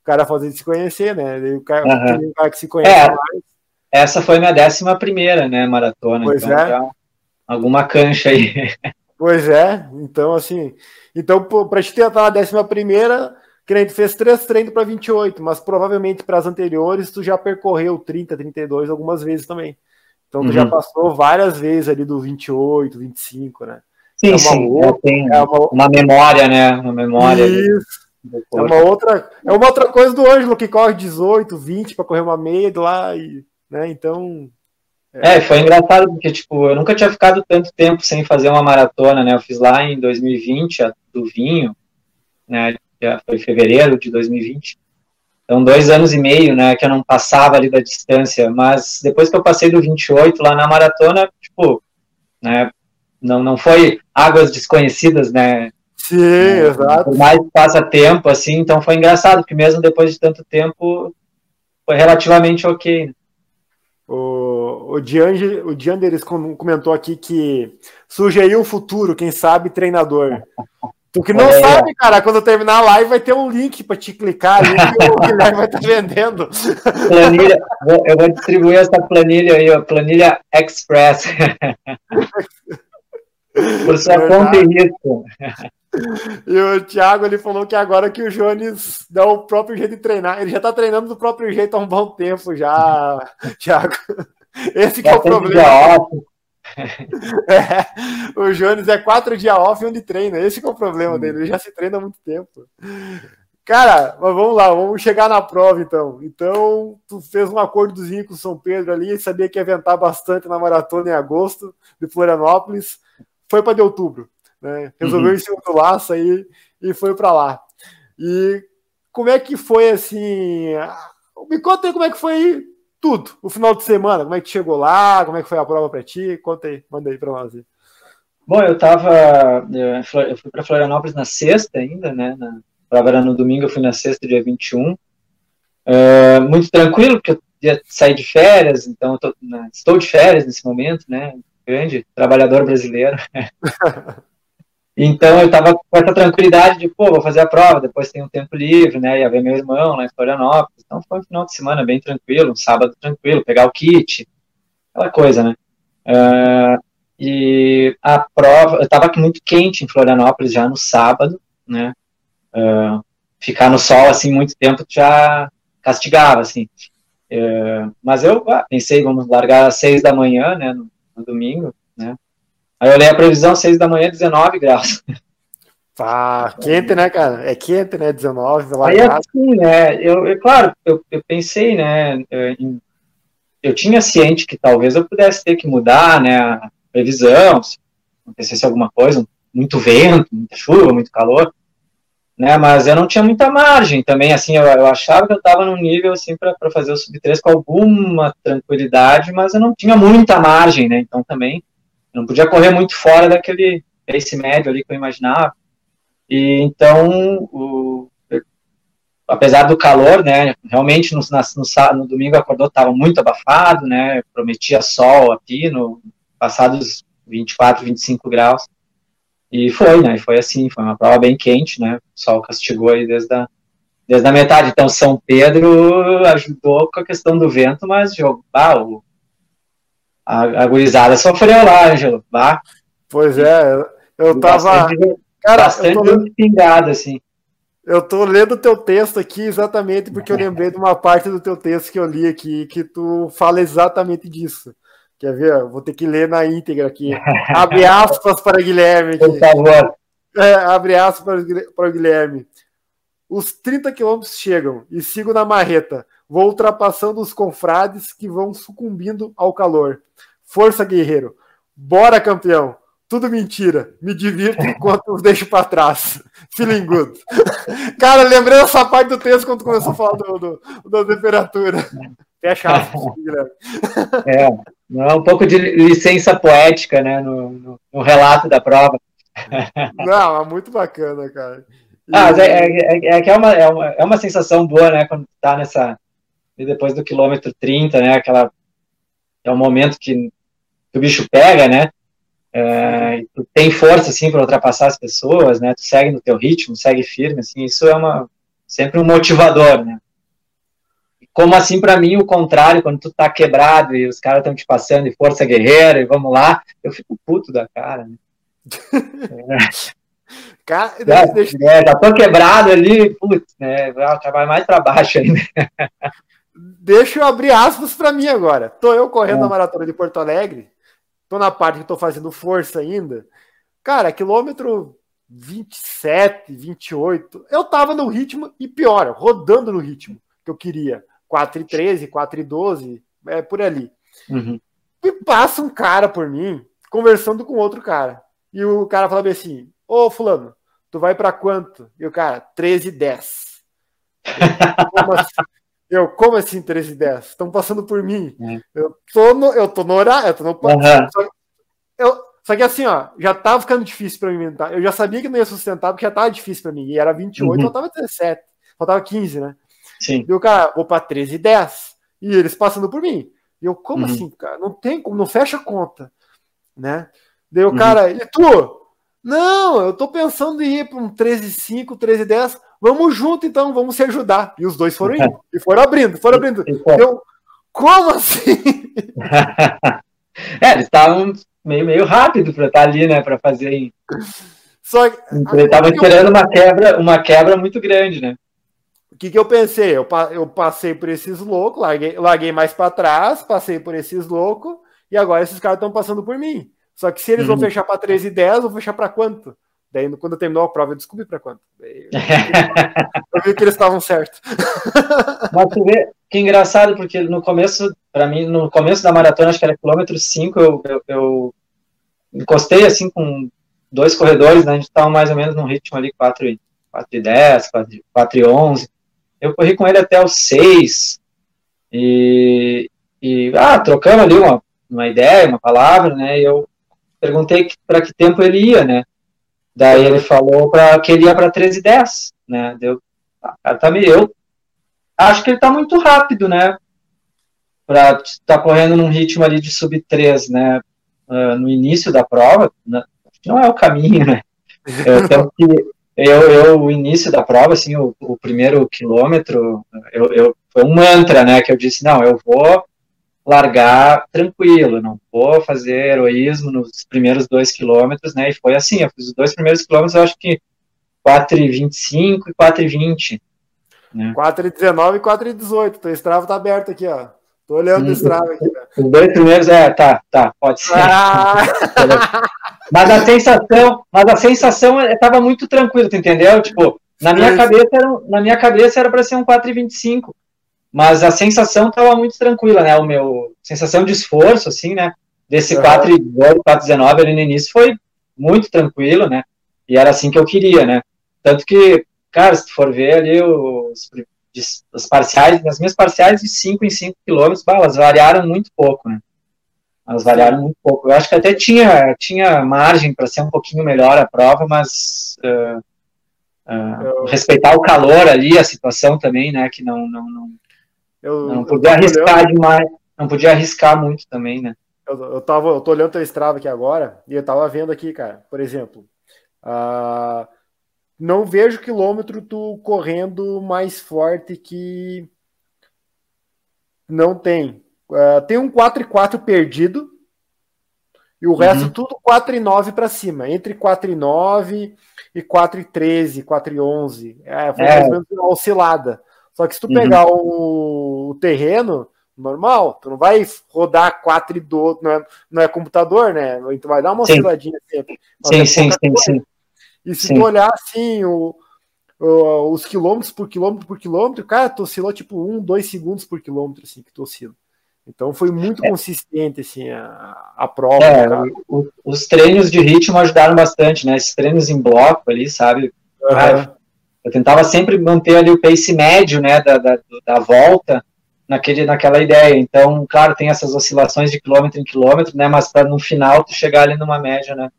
O cara fazer de se conhecer, né? E o cara, uhum. o cara que se conhece é, mais. Essa foi minha décima primeira, né, maratona. Pois então, é. alguma cancha aí. Pois é, então assim, então para te tentar na décima primeira, que a fez três treinos para 28, mas provavelmente para as anteriores tu já percorreu 30, 32 algumas vezes também. Então tu uhum. já passou várias vezes ali do 28, 25, né? Sim, é sim. Outra, é uma... uma... memória, né? Uma memória. Isso. É uma outra, é uma outra coisa do Ângelo que corre 18, 20 para correr uma meia lá e, né? Então, é, foi engraçado porque, tipo, eu nunca tinha ficado tanto tempo sem fazer uma maratona, né? Eu fiz lá em 2020, a do vinho, né? já foi fevereiro de 2020. Então, dois anos e meio, né, que eu não passava ali da distância, mas depois que eu passei do 28 lá na maratona, tipo, né, não, não foi águas desconhecidas, né, Sim, né, exato. Por mais passa tempo, assim, então foi engraçado, porque mesmo depois de tanto tempo, foi relativamente ok. O, o, Diange, o Dianderes comentou aqui que surge aí o futuro, quem sabe, treinador. Tu que não é. sabe, cara, quando terminar a live vai ter um link para te clicar ali que o Guilherme vai estar tá vendendo. Planilha, eu vou distribuir essa planilha aí, a planilha Express. Por sua é conta e risco. E o Thiago ele falou que agora que o Jones dá o próprio jeito de treinar, ele já está treinando do próprio jeito há um bom tempo já, Thiago. Esse que é o problema. é, o Jones é quatro dias off onde treina. Esse é o problema dele. Ele já se treina há muito tempo. Cara, mas vamos lá, vamos chegar na prova então. Então, tu fez um acordozinho com o São Pedro ali, e sabia que ia ventar bastante na maratona em agosto de Florianópolis. Foi para de outubro, né? Resolveu uhum. em cima do laço aí e foi para lá. E como é que foi assim? Me conta aí como é que foi tudo, o final de semana, como é que chegou lá, como é que foi a prova para ti? Conta aí, manda aí para nós. Aí. Bom, eu tava, eu fui para Florianópolis na sexta ainda, né? Na prova era no domingo, eu fui na sexta, dia 21. Uh, é, muito tranquilo, porque eu ia sair de férias, então tô, né, estou de férias nesse momento, né? Grande trabalhador brasileiro. Então eu tava com essa tranquilidade de, pô, vou fazer a prova, depois tem um tempo livre, né? Ia ver meu irmão lá em Florianópolis. Então foi um final de semana bem tranquilo, um sábado tranquilo, pegar o kit, aquela coisa, né? Uh, e a prova, eu tava muito quente em Florianópolis já no sábado, né? Uh, ficar no sol assim muito tempo já castigava, assim. Uh, mas eu ah, pensei, vamos largar às seis da manhã, né? No, no domingo, né? Aí eu olhei a previsão, 6 da manhã, 19 graus. Ah, quente, né, cara? É quente, né? 19, Aí assim, né? Eu, eu claro, eu, eu pensei, né? Em, eu tinha ciente que talvez eu pudesse ter que mudar, né? A previsão, se acontecesse alguma coisa, muito vento, muita chuva, muito calor, né? Mas eu não tinha muita margem também, assim, eu, eu achava que eu estava num nível, assim, para fazer o sub-3 com alguma tranquilidade, mas eu não tinha muita margem, né? Então também não podia correr muito fora daquele pace médio ali que eu imaginava. E então, o, apesar do calor, né, realmente no, no, no domingo acordou, estava muito abafado, né, prometia sol aqui, no passados 24, 25 graus. E foi, né, foi assim, foi uma prova bem quente, né, o sol castigou aí desde a, desde a metade. Então, São Pedro ajudou com a questão do vento, mas ah, o, a, a gurizada sofreu lá, Ângelo. Bah. Pois é, eu tava. Bastante, cara, bastante eu tô... pingado, assim. Eu tô lendo o teu texto aqui exatamente porque eu lembrei de uma parte do teu texto que eu li aqui, que tu fala exatamente disso. Quer ver? Vou ter que ler na íntegra aqui. Abre aspas para Guilherme. Aqui. Por favor. É, abre aspas para o Guilherme. Os 30 quilômetros chegam e sigo na marreta. Vou ultrapassando os confrades que vão sucumbindo ao calor. Força, guerreiro. Bora, campeão. Tudo mentira. Me divirto enquanto os deixo para trás. Feeling good. Cara, lembrei dessa parte do texto quando começou a falar do, do, da temperatura. Fecha Guilherme. É, é um pouco de licença poética, né, no, no, no relato da prova. Não, é muito bacana, cara. E... Ah, é, é, é, é, uma, é, uma, é uma sensação boa, né, quando tá nessa, e depois do quilômetro 30, né, aquela é um momento que, que o bicho pega, né, é, tu tem força, assim, para ultrapassar as pessoas, né, tu segue no teu ritmo, segue firme, assim, isso é uma, sempre um motivador, né. Como assim, para mim, o contrário, quando tu tá quebrado e os caras estão te passando e força guerreira e vamos lá, eu fico puto da cara, né. é. Cara, já, deixa... é, já tô quebrado ali, putz, né? Vai mais para baixo ainda. Deixa eu abrir aspas para mim agora. Tô eu correndo é. a maratona de Porto Alegre. Tô na parte que tô fazendo força ainda. Cara, quilômetro 27, 28. Eu tava no ritmo e pior, rodando no ritmo que eu queria. 4 e 13, 4 e 12, é por ali. Uhum. E passa um cara por mim conversando com outro cara. E o cara fala assim: Ô, Fulano, tu vai para quanto? E o cara, 13 e 10. Como assim? Eu, como assim 13 e 10? Estão passando por mim. É. Eu tô no, eu tô no horário, eu tô no uhum. só, eu, só que assim, ó, já tava ficando difícil para mim inventar. Eu já sabia que não ia sustentar, porque já tava difícil para mim. E era 28, uhum. faltava 17. Faltava 15, né? Sim. E o cara, vou pra 13 e 10. E eles passando por mim. E eu, como uhum. assim, cara? Não tem como, não fecha a conta. Né? Daí o uhum. cara, e tu? Não, eu tô pensando em ir para um 13,5, 13,10. Vamos junto então, vamos se ajudar. E os dois foram indo. E foram abrindo, foram abrindo. Eu, como assim? é, eles estavam meio, meio rápido para estar ali, né? Para fazer. Só que, Ele estava esperando eu... uma quebra, uma quebra muito grande, né? O que, que eu pensei? Eu, eu passei por esses loucos, larguei, larguei mais para trás, passei por esses loucos, e agora esses caras estão passando por mim. Só que se eles uhum. vão fechar para 13 e 10, vão fechar para quanto? Daí, quando terminou a prova, eu descobri para quanto. Daí, eu, vi que eles estavam certos. Mas tu vê que engraçado, porque no começo, para mim, no começo da maratona, acho que era quilômetro 5, eu, eu, eu, encostei assim com dois corredores, né? A gente estava mais ou menos num ritmo ali 4 e, 4 e 10, 4, 4 e 11. eu corri com ele até os 6. E, e ah, trocamos ali uma, uma ideia, uma palavra, né? E eu perguntei para que tempo ele ia, né? Daí ele falou para que ele ia para 13 e 10, né? Deu, ah, tá meio, eu acho que ele tá muito rápido, né? Para estar tá correndo num ritmo ali de sub 3, né? Uh, no início da prova, né? não é o caminho, né? Eu, que, eu, eu, o início da prova, assim, o, o primeiro quilômetro, eu, eu, foi um mantra, né? Que eu disse, não, eu vou largar tranquilo, não vou fazer heroísmo nos primeiros dois quilômetros, né? E foi assim, eu fiz os dois primeiros quilômetros, eu acho que 4,25 e 4,20. Né? 4,19 e 4,18. Teu Strava tá aberto aqui, ó. Tô olhando o Strava aqui. Né? Os dois primeiros, é, tá, tá, pode ser. Ah! mas a sensação, mas a sensação estava muito tranquila, tu entendeu? Tipo, na minha Sim. cabeça era, na minha cabeça era para ser um 4,25. Mas a sensação estava muito tranquila, né? O meu sensação de esforço, assim, né? Desse uhum. 4,18, 4,19 ali no início foi muito tranquilo, né? E era assim que eu queria, né? Tanto que, cara, se tu for ver ali os, os parciais, as minhas parciais de 5 em 5 quilômetros, elas variaram muito pouco, né? Elas variaram muito pouco. Eu acho que até tinha, tinha margem para ser um pouquinho melhor a prova, mas uh, uh, respeitar o calor ali, a situação também, né? Que não, não, não, eu, não podia arriscar olhando... demais, não podia arriscar muito também, né? Eu, eu, tava, eu tô olhando teu Strava aqui agora e eu tava vendo aqui, cara, por exemplo, uh, não vejo quilômetro tu correndo mais forte que não tem. Uh, tem um 4 e 4 perdido e o uhum. resto tudo 4 e 9 para cima, entre 4 e 9 e 4 e 13, 4 e 11. É, foi é. mais ou menos uma oscilada. Só que se tu uhum. pegar o, o, terreno normal, tu não vai rodar 4 e 12, não é, não é computador, né? Tu vai dar uma osciladinha sempre. Sim, é sim, sim, sim. E se Sim. tu olhar assim, o, o, os quilômetros por quilômetro por quilômetro, cara, tu oscilou tipo um, dois segundos por quilômetro, assim, que tu oscila. Então foi muito é. consistente assim, a, a prova. É, o, os treinos de ritmo ajudaram bastante, né? Esses treinos em bloco ali, sabe? Uhum. Eu tentava sempre manter ali o pace médio, né, da, da, da, volta naquele, naquela ideia. Então, claro, tem essas oscilações de quilômetro em quilômetro, né? Mas para no final tu chegar ali numa média, né?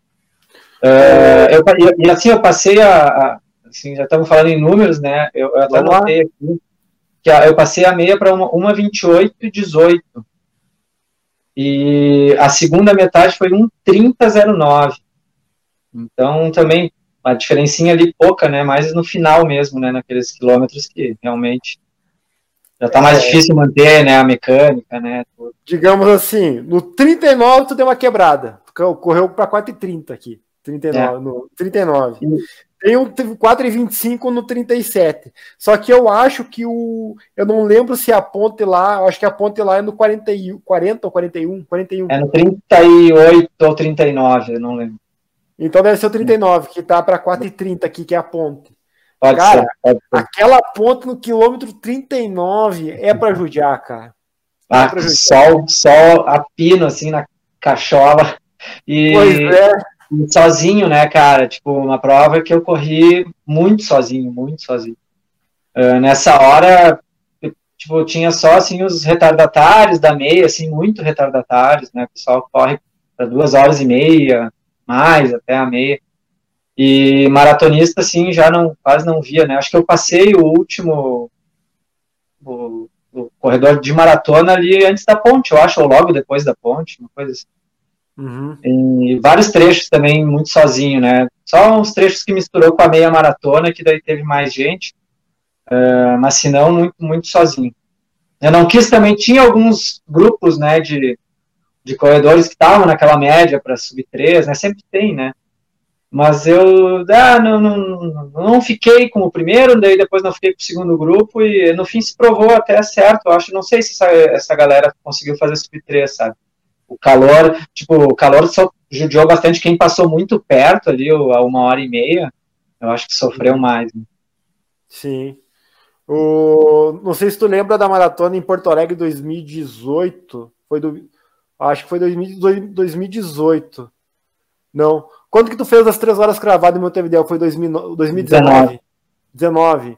Uh, eu, e assim, eu passei a, a assim, já estamos falando em números, né? Eu, eu até anotei aqui que a, eu passei a meia para uma, uma 28 e 18. E a segunda metade foi um 30,09. Então também a diferencinha ali pouca, né? Mais no final mesmo, né? Naqueles quilômetros que realmente já está mais é. difícil manter, né? A mecânica, né? Tudo. Digamos assim, no 39 tu deu uma quebrada, correu para 4,30 aqui. 39, é. no 39. Tem um 4,25 no 37. Só que eu acho que o. Eu não lembro se a ponte lá. Eu acho que a ponte lá é no 40, 40 ou 41. 41. É no 38 ou 39, eu não lembro. Então deve ser o 39, que tá para 4,30 aqui, que é a ponte. Pode cara, ser, pode ser. aquela ponte no quilômetro 39 é para judiar, cara. É ah, sol, sol a pino assim na cachola. E... Pois é sozinho, né, cara? Tipo, uma prova que eu corri muito sozinho, muito sozinho. Uh, nessa hora, tipo, tinha só, assim, os retardatários da meia, assim, muito retardatários, né? O pessoal corre para duas horas e meia, mais, até a meia. E maratonista, assim, já não, quase não via, né? Acho que eu passei o último, o, o corredor de maratona ali antes da ponte, eu acho, ou logo depois da ponte, uma coisa assim. Uhum. E vários trechos também muito sozinho, né? Só uns trechos que misturou com a meia maratona, que daí teve mais gente, uh, mas se não, muito, muito sozinho. Eu não quis também, tinha alguns grupos, né, de, de corredores que estavam naquela média para sub 3, né? Sempre tem, né? Mas eu ah, não, não, não fiquei com o primeiro, daí depois não fiquei com o segundo grupo, e no fim se provou até certo. Eu acho, não sei se essa, essa galera conseguiu fazer sub 3, sabe? o calor, tipo, o calor só judiou bastante quem passou muito perto ali, a uma hora e meia, eu acho que sofreu mais. Né? Sim. O, não sei se tu lembra da maratona em Porto Alegre 2018. Foi do. Acho que foi 2018. Não. Quando que tu fez as três horas cravadas em Montevideo? Foi 2019. 19. 19.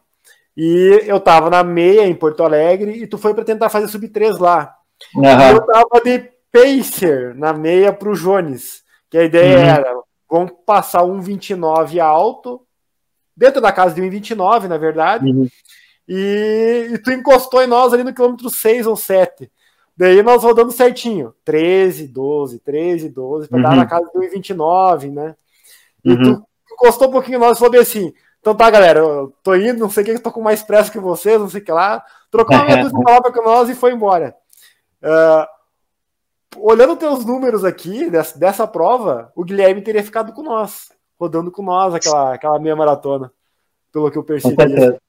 E eu tava na meia em Porto Alegre e tu foi para tentar fazer sub 3 lá. Uhum. E eu tava de pacer na meia pro Jones, que a ideia uhum. era, vamos passar um 29 alto, dentro da casa de 1,29, na verdade, uhum. e, e, tu encostou em nós ali no quilômetro 6 ou 7. Daí nós rodando certinho, 13, 12, 13, 12, para dar na casa de 1,29, né? E tu encostou um pouquinho nós e falou bem assim, então tá, galera, eu tô indo, não sei o que, eu tô com mais pressa que vocês, não sei o que lá. Trocou uma meia dúzia de palavra com nós e foi embora. Uh, olhando teus números aqui dessa, dessa prova, o Guilherme teria ficado com nós, rodando com nós aquela, aquela meia maratona, pelo que eu percebi. Com certeza.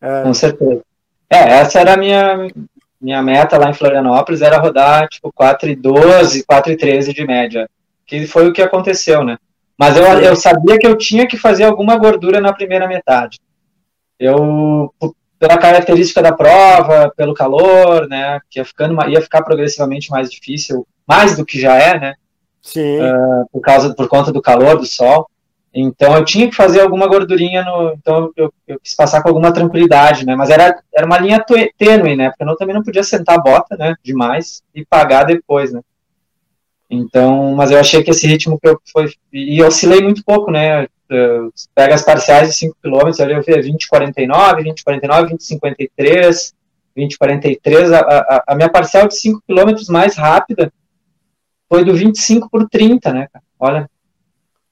É. Com certeza. É, essa era a minha, minha meta lá em Florianópolis, era rodar tipo 4,12, 4,13 de média, que foi o que aconteceu, né? Mas eu, eu sabia que eu tinha que fazer alguma gordura na primeira metade. Eu, pela característica da prova, pelo calor, né, que ia, ficando, ia ficar progressivamente mais difícil, mais do que já é, né? Sim. Uh, por causa, por conta do calor, do sol. Então eu tinha que fazer alguma gordurinha no, então eu, eu quis passar com alguma tranquilidade, né? Mas era, era uma linha tênue, né? Porque eu também não podia sentar a bota, né? Demais e pagar depois, né? Então, mas eu achei que esse ritmo que eu foi. E oscilei muito pouco, né? Pega as parciais de 5 km, ali eu vi 20, 49, 20, 49, 20, 53, 20, 43. A, a, a minha parcial de 5 km mais rápida foi do 25 por 30, né, Olha,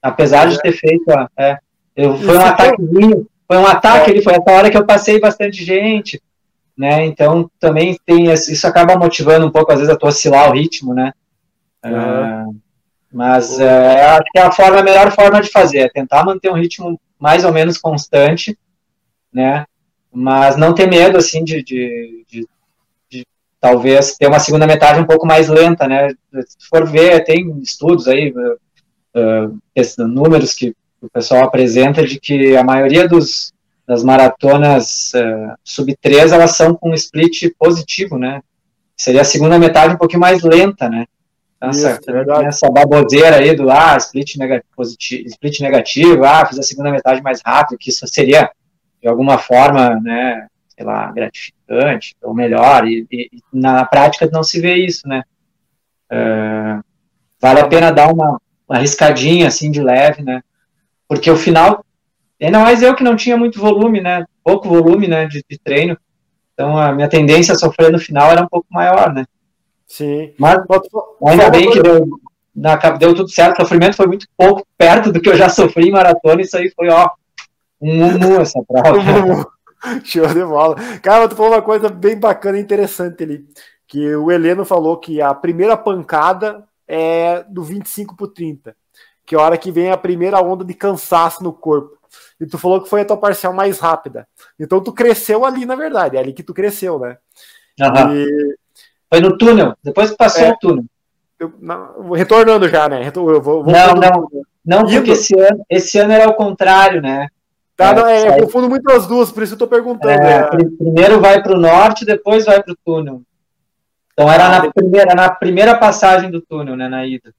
apesar é. de ter feito. A, é, eu, foi um ataquezinho, foi um ataque, é. foi essa hora que eu passei bastante gente, né? Então também tem isso acaba motivando um pouco, às vezes, a tu oscilar o ritmo, né? Uhum. mas é, acho que é a, forma, a melhor forma de fazer é tentar manter um ritmo mais ou menos constante, né? Mas não ter medo, assim, de, de, de, de talvez ter uma segunda metade um pouco mais lenta, né? Se for ver, tem estudos aí, uh, números que o pessoal apresenta de que a maioria dos, das maratonas uh, sub 3 elas são com split positivo, né? Seria a segunda metade um pouquinho mais lenta, né? Essa, Isso, é essa baboseira aí do ah, split, negativo, positivo, split negativo, ah, fiz a segunda metade mais rápido, que isso seria de alguma forma, né, sei lá, gratificante ou melhor, e, e na prática não se vê isso, né? Uh, vale a pena dar uma arriscadinha assim de leve, né? Porque o final, ainda mais eu que não tinha muito volume, né? Pouco volume, né, de, de treino, então a minha tendência a sofrer no final era um pouco maior, né? Sim. Mas ainda bem que deu, na, deu tudo certo, o sofrimento foi muito pouco perto do que eu já sofri em maratona, isso aí foi, ó, um mumu essa prova. Show de bola. Cara, tu falou uma coisa bem bacana e interessante ali, que o Heleno falou que a primeira pancada é do 25 por 30, que é a hora que vem a primeira onda de cansaço no corpo. E tu falou que foi a tua parcial mais rápida. Então tu cresceu ali, na verdade, é ali que tu cresceu, né? Uhum. E, foi no túnel, depois que passou é, o túnel. Eu, não, retornando já, né? Eu vou, vou não, não, não, porque esse ano, esse ano era o contrário, né? Tá, é, não, é, eu confundo muito as duas, por isso eu tô perguntando. É, é. Primeiro vai para o norte, depois vai para o túnel. Então era na, primeira, na primeira passagem do túnel, né, na ida.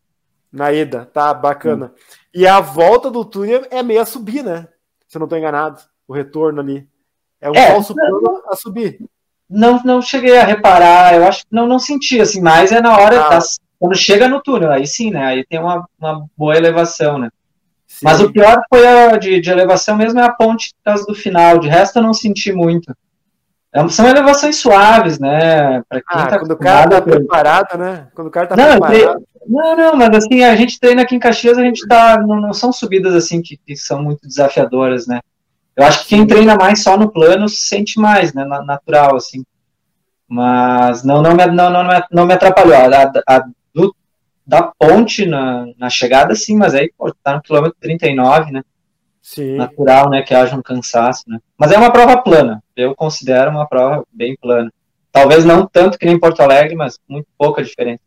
Na ida, tá, bacana. Hum. E a volta do túnel é meio a subir, né? Se eu não tô enganado, o retorno ali. É um é, falso plano a subir não, não cheguei a reparar, eu acho que não, não senti, assim, mas é na hora, ah. quando chega no túnel, aí sim, né, aí tem uma, uma boa elevação, né. Sim. Mas o pior foi a de, de elevação mesmo é a ponte do final, de resto eu não senti muito. É, são elevações suaves, né? Pra quem ah, tá quando o cara tá preparado, né? Quando o cara tá não, preparado. Não, não, mas assim, a gente treina aqui em Caxias, a gente tá. Não, não são subidas assim que, que, são muito desafiadoras, né? Eu acho que quem treina mais só no plano se sente mais, né, natural, assim. Mas não, não, me, não, não, não me atrapalhou. A, a do, da ponte na, na chegada, sim, mas aí, pô, tá no quilômetro 39, né? Sim. Natural, né, que haja um cansaço, né? Mas é uma prova plana. Eu considero uma prova bem plana. Talvez não tanto que nem Porto Alegre, mas muito pouca diferença.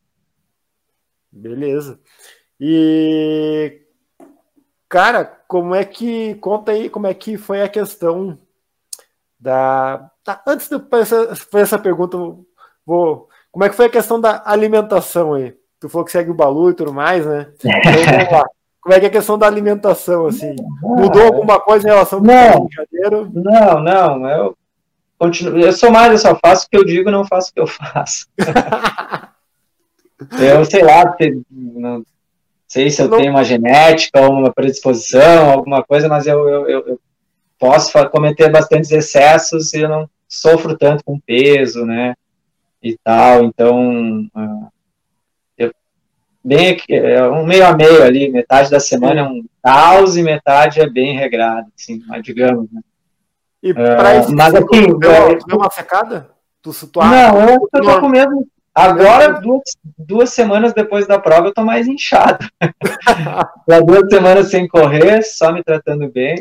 Beleza. E cara, como é que conta aí como é que foi a questão da, tá, antes de fazer essa pergunta, vou como é que foi a questão da alimentação aí? Tu falou que segue o Balu e tudo mais, né? Então, como é que é a questão da alimentação, assim? Mudou alguma coisa em relação ao não, Não, não. Eu, continuo, eu sou mais, eu só faço o que eu digo, não faço o que eu faço. eu sei lá, não sei se eu não. tenho uma genética ou uma predisposição, alguma coisa, mas eu, eu, eu posso cometer bastantes excessos e eu não sofro tanto com peso, né? E tal, então eu, bem é um meio a meio ali, metade da semana é um caos e metade é bem regrado, assim, mas digamos, né? E para uh, mas assim, deu, deu uma secada? Tu, tu não, eu tô com mesmo Agora, duas, duas semanas depois da prova, eu tô mais inchado. Já duas semanas sem correr, só me tratando bem.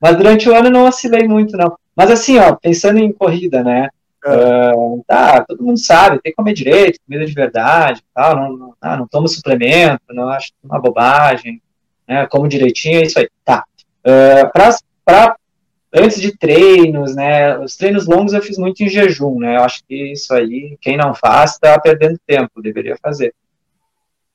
Mas durante o ano não oscilei muito, não. Mas assim, ó, pensando em corrida, né? É. Uh, tá, todo mundo sabe, tem que comer direito, comida de verdade, tal, não, não, ah, não tomo suplemento, não acho uma bobagem, né? Como direitinho, é isso aí. Tá. Uh, para antes de treinos, né? Os treinos longos eu fiz muito em jejum, né? Eu acho que isso aí, quem não faz, está perdendo tempo, deveria fazer.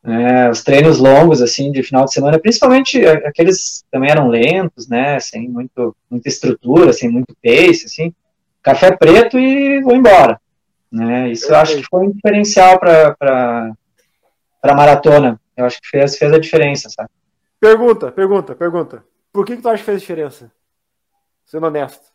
É, os treinos longos, assim, de final de semana, principalmente aqueles também eram lentos, né? Sem muito, muita estrutura, sem muito pace, assim. Café preto e vou embora. Né? Isso eu acho que foi um diferencial para a maratona. Eu acho que fez, fez a diferença, sabe? Pergunta, pergunta, pergunta. Por que, que tu acha que fez diferença? Sendo honesto?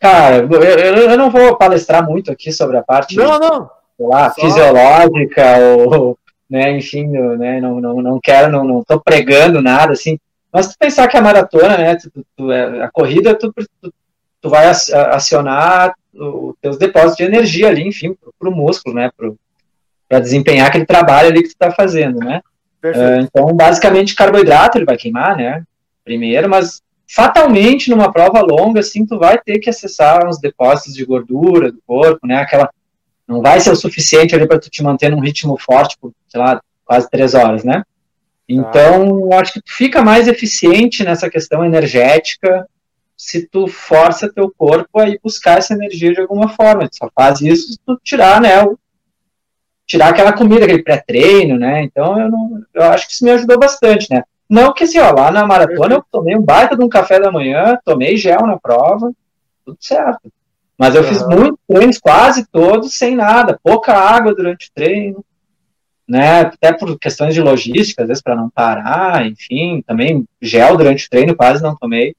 Cara, eu, eu, não vou palestrar muito aqui sobre a parte não, não. Lá, fisiológica ou, né, enfim, né, não, não, não quero, não, não tô pregando nada, assim, mas tu pensar que a maratona, né, tu, tu, é, a corrida, tu, tu, tu vai acionar os teus depósitos de energia ali, enfim, pro, pro músculo, né, para desempenhar aquele trabalho ali que tu tá fazendo, né. Uh, então, basicamente, carboidrato ele vai queimar, né, primeiro, mas fatalmente numa prova longa, assim, tu vai ter que acessar uns depósitos de gordura do corpo, né? Aquela não vai ser o suficiente ali para tu te manter num ritmo forte por, sei lá, quase três horas, né? Então, ah. acho que tu fica mais eficiente nessa questão energética se tu força teu corpo a ir buscar essa energia de alguma forma. Tu só faz isso se tu tirar, né, o, tirar aquela comida, aquele pré-treino, né? Então, eu, não, eu acho que isso me ajudou bastante, né? Não que assim, ó, lá na maratona eu tomei um baita de um café da manhã, tomei gel na prova, tudo certo. Mas eu fiz muitos treinos, quase todos, sem nada, pouca água durante o treino, né? Até por questões de logística, às vezes para não parar, enfim, também gel durante o treino quase não tomei.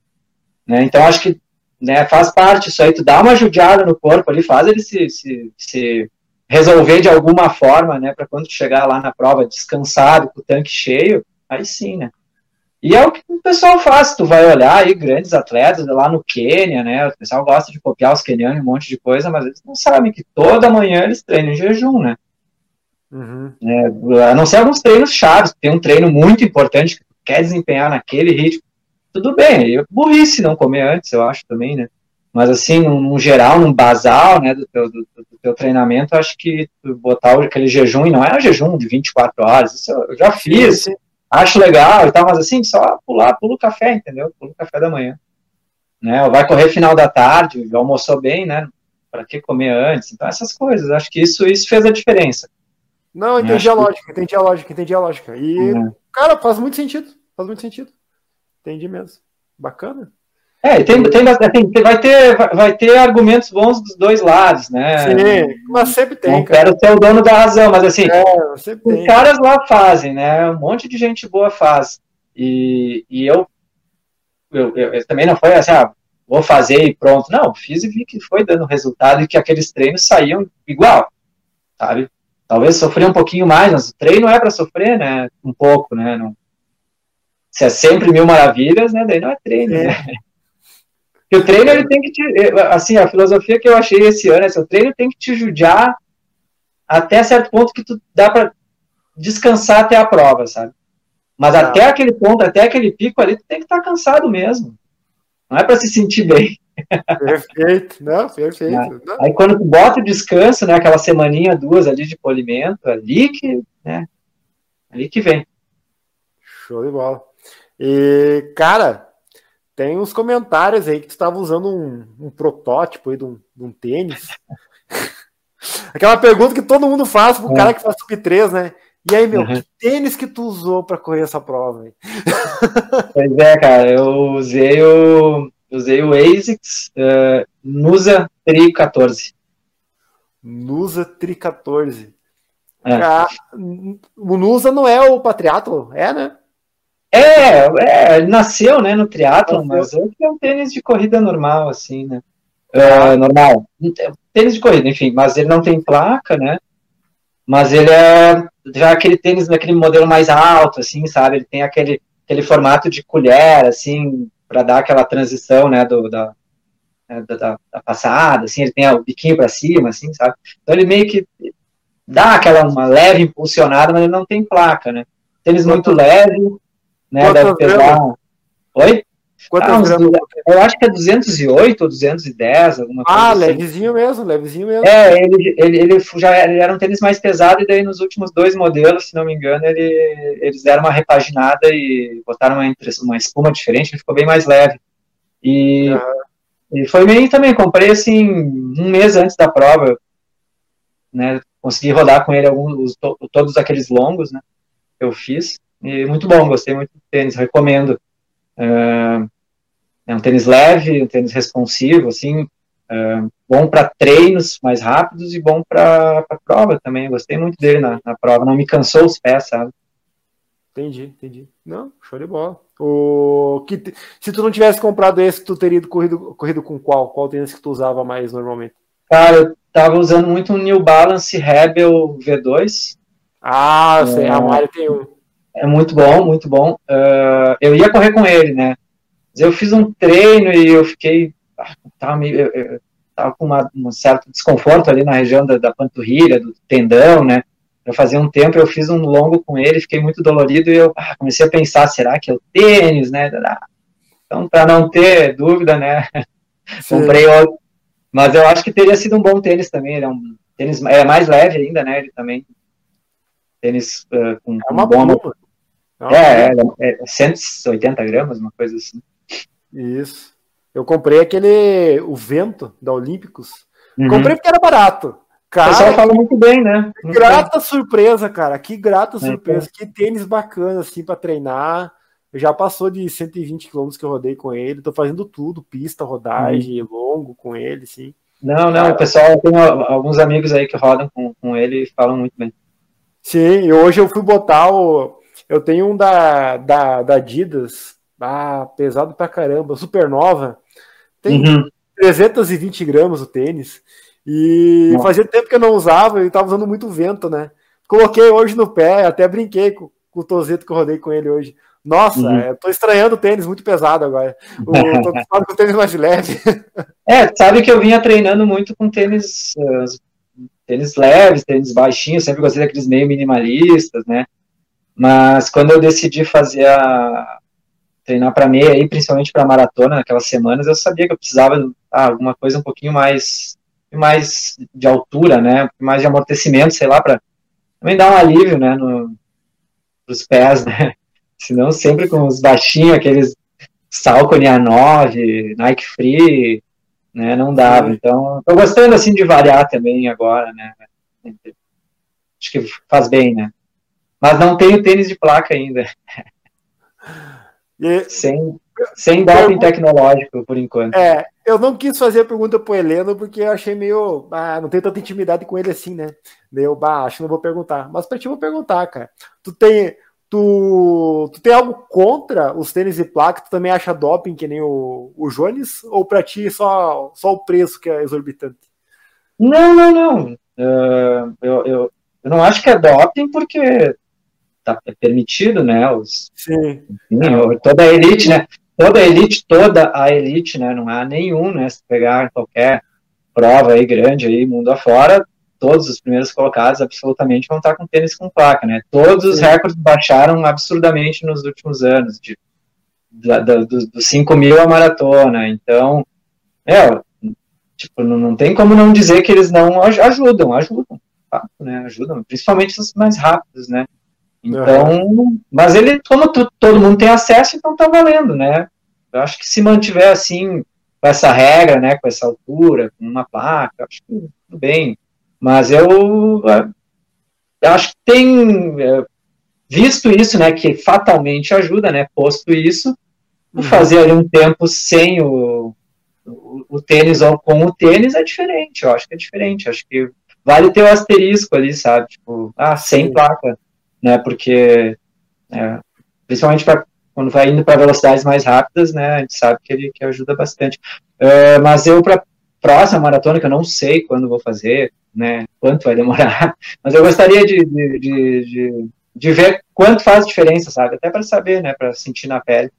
Né? Então acho que né, faz parte isso aí, tu dá uma judiada no corpo ali, faz ele se, se, se resolver de alguma forma, né? Para quando chegar lá na prova descansado, com o tanque cheio, aí sim, né? E é o que o pessoal faz, tu vai olhar aí grandes atletas lá no Quênia, né? O pessoal gosta de copiar os quenianos um monte de coisa, mas eles não sabem que toda manhã eles treinam em jejum, né? Uhum. É, a não ser alguns treinos chaves, tem um treino muito importante que tu quer desempenhar naquele ritmo, tudo bem, é burrice não comer antes, eu acho também, né? Mas assim, num, geral, num basal, né, do teu, do, do teu treinamento, acho que botar aquele jejum, e não é um jejum de 24 horas, isso eu já fiz, sim acho legal e tal, mas assim, só pular, pula o café, entendeu? Pula o café da manhã. Né? Ou vai correr final da tarde, almoçou bem, né? Para que comer antes? Então, essas coisas, acho que isso, isso fez a diferença. Não, entendi a lógica, que... entendi a lógica, entendi a lógica. E, é. cara, faz muito sentido, faz muito sentido. Entendi mesmo. Bacana. É, tem, tem, assim, vai, ter, vai ter argumentos bons dos dois lados, né? Sim, mas sempre tem. Não quero ser o dono da razão, mas assim, é, os caras lá fazem, né? Um monte de gente boa faz. E, e eu, eu, eu, eu também não foi assim, ah, vou fazer e pronto. Não, fiz e vi que foi dando resultado e que aqueles treinos saíam igual, sabe? Talvez sofrer um pouquinho mais, mas o treino é para sofrer, né? Um pouco, né? Não, se é sempre mil maravilhas, né? Daí não é treino, é. né? Que o treino ele tem que te. Assim, a filosofia que eu achei esse ano é assim, o treino tem que te judiar até certo ponto que tu dá para descansar até a prova, sabe? Mas tá. até aquele ponto, até aquele pico ali, tu tem que estar tá cansado mesmo. Não é para se sentir bem. Perfeito, não, perfeito. Não. Aí quando tu bota o descanso, né, aquela semaninha, duas ali de polimento, ali que, né, ali que vem. Show de bola. E, cara, tem uns comentários aí que tu estava usando um, um, protótipo aí de um, de um tênis. Aquela pergunta que todo mundo faz pro é. cara que faz sub 3, né? E aí, meu, uhum. que tênis que tu usou para correr essa prova? Aí? Pois é, cara, eu usei o, usei o ASICS uh, Nusa Tri 14. Nusa Tri 14. É. Ah, o Nusa não é o Patriathlon, é, né? É, é, ele nasceu, né, no triatlo, mas hoje é um tênis de corrida normal, assim, né? Uh, normal. Tênis de corrida, enfim, mas ele não tem placa, né? Mas ele é já aquele tênis daquele modelo mais alto, assim, sabe? Ele tem aquele, aquele formato de colher, assim, para dar aquela transição, né, do, da, né, da, da, passada, assim, ele tem o biquinho para cima, assim, sabe? Então ele meio que dá aquela uma leve impulsionada, mas ele não tem placa, né? Tênis muito leve, né? Deve pesar. Oi? Quantas ah, gramas? Eu acho que é 208 ou 210, alguma coisa. Ah, assim. levezinho mesmo, levezinho mesmo. É, ele, ele, ele já ele era um tênis mais pesado, e daí nos últimos dois modelos, se não me engano, ele, eles deram uma repaginada e botaram uma, uma espuma diferente, ele ficou bem mais leve. E, e foi meio também, comprei assim, um mês antes da prova, né? Consegui rodar com ele alguns, todos aqueles longos, né? Que eu fiz. E muito bom, gostei muito do tênis, recomendo. Uh, é um tênis leve, um tênis responsivo, assim, uh, bom para treinos mais rápidos e bom para prova também. gostei muito dele na, na prova, não me cansou os pés, sabe? Entendi, entendi. Não, show de bola. O que se tu não tivesse comprado esse, tu teria corrido, corrido com qual? Qual tênis que tu usava mais normalmente? Cara, eu tava usando muito um New Balance Rebel V2. Ah, eu sei, é, a Mário tem um. É muito bom, muito bom. Uh, eu ia correr com ele, né? Mas eu fiz um treino e eu fiquei. Ah, tava, meio, eu, eu tava com uma, um certo desconforto ali na região da, da panturrilha, do tendão, né? Eu fazia um tempo, eu fiz um longo com ele, fiquei muito dolorido e eu ah, comecei a pensar, será que é o tênis, né? Então, para não ter dúvida, né? Comprei outro. Mas eu acho que teria sido um bom tênis também. Ele é um tênis é mais leve ainda, né? Ele também tênis uh, com, é uma com bomba. É, é, é 180 gramas, uma coisa assim. Isso. Eu comprei aquele, o Vento, da Olímpicos. Uhum. Comprei porque era barato. Cara, o pessoal fala muito bem, né? Muito grata bem. surpresa, cara. Que grata é, surpresa. Que tênis bacana, assim, para treinar. Já passou de 120 quilômetros que eu rodei com ele. Tô fazendo tudo, pista, rodagem, uhum. longo com ele, sim. Não, não, o pessoal, tem alguns amigos aí que rodam com, com ele e falam muito bem. Sim, e hoje eu fui botar o. Eu tenho um da, da, da Adidas, ah, pesado pra caramba, supernova. Tem uhum. 320 gramas o tênis. E Nossa. fazia tempo que eu não usava e tava usando muito vento, né? Coloquei hoje no pé, até brinquei com, com o Tozeto que eu rodei com ele hoje. Nossa, uhum. eu tô estranhando o tênis muito pesado agora. O, tô acostumado com o tênis mais leve. É, sabe que eu vinha treinando muito com tênis uh, tênis leves, tênis baixinhos, sempre gostei daqueles meio minimalistas, né? Mas quando eu decidi fazer a treinar para meia aí, principalmente para maratona naquelas semanas, eu sabia que eu precisava de ah, alguma coisa um pouquinho mais mais de altura, né? Mais de amortecimento, sei lá, para também dar um alívio, né, no os pés, né? Senão sempre com os baixinhos, aqueles Salcone A9, Nike Free, né? Não dava. Então, tô gostando assim de variar também agora, né? Acho que faz bem, né? Mas não tenho tênis de placa ainda. E... Sem, sem doping tecnológico, por enquanto. É, eu não quis fazer a pergunta pro Heleno, porque eu achei meio. Ah, não tenho tanta intimidade com ele assim, né? Meio baixo, não vou perguntar. Mas pra ti eu vou perguntar, cara. Tu tem. Tu, tu tem algo contra os tênis de placa? Tu também acha doping que nem o, o Jones? Ou para ti só, só o preço que é exorbitante? Não, não, não. Uh, eu, eu, eu não acho que é doping porque tá, permitido, né? Os, Sim. Enfim, toda a elite, né? Toda a elite, toda a elite, né? Não há nenhum, né? Se pegar qualquer prova aí grande aí, mundo afora, todos os primeiros colocados absolutamente vão estar com tênis com placa, né? Todos os recordes baixaram absurdamente nos últimos anos, de, da, da, dos, dos 5 mil a maratona. Então, é, tipo, não, não, tem como não dizer que eles não ajudam, ajudam, né? Ajudam, principalmente os mais rápidos, né? Então, uhum. mas ele, como tu, todo mundo tem acesso, então tá valendo, né? Eu acho que se mantiver assim, com essa regra, né, com essa altura, com uma placa, acho que tudo bem. Mas eu, eu acho que tem, é, visto isso, né, que fatalmente ajuda, né, posto isso, uhum. fazer ali um tempo sem o, o, o, tênis ou com o tênis é diferente, eu acho que é diferente, acho que vale ter o asterisco ali, sabe, tipo, ah, sem Sim. placa, né, porque, é, principalmente para quando vai indo para velocidades mais rápidas, né, a gente sabe que ele que ajuda bastante. Uh, mas eu, para próxima maratona, que eu não sei quando vou fazer, né, quanto vai demorar, mas eu gostaria de, de, de, de, de ver quanto faz diferença, sabe, até para saber, né, para sentir na pele,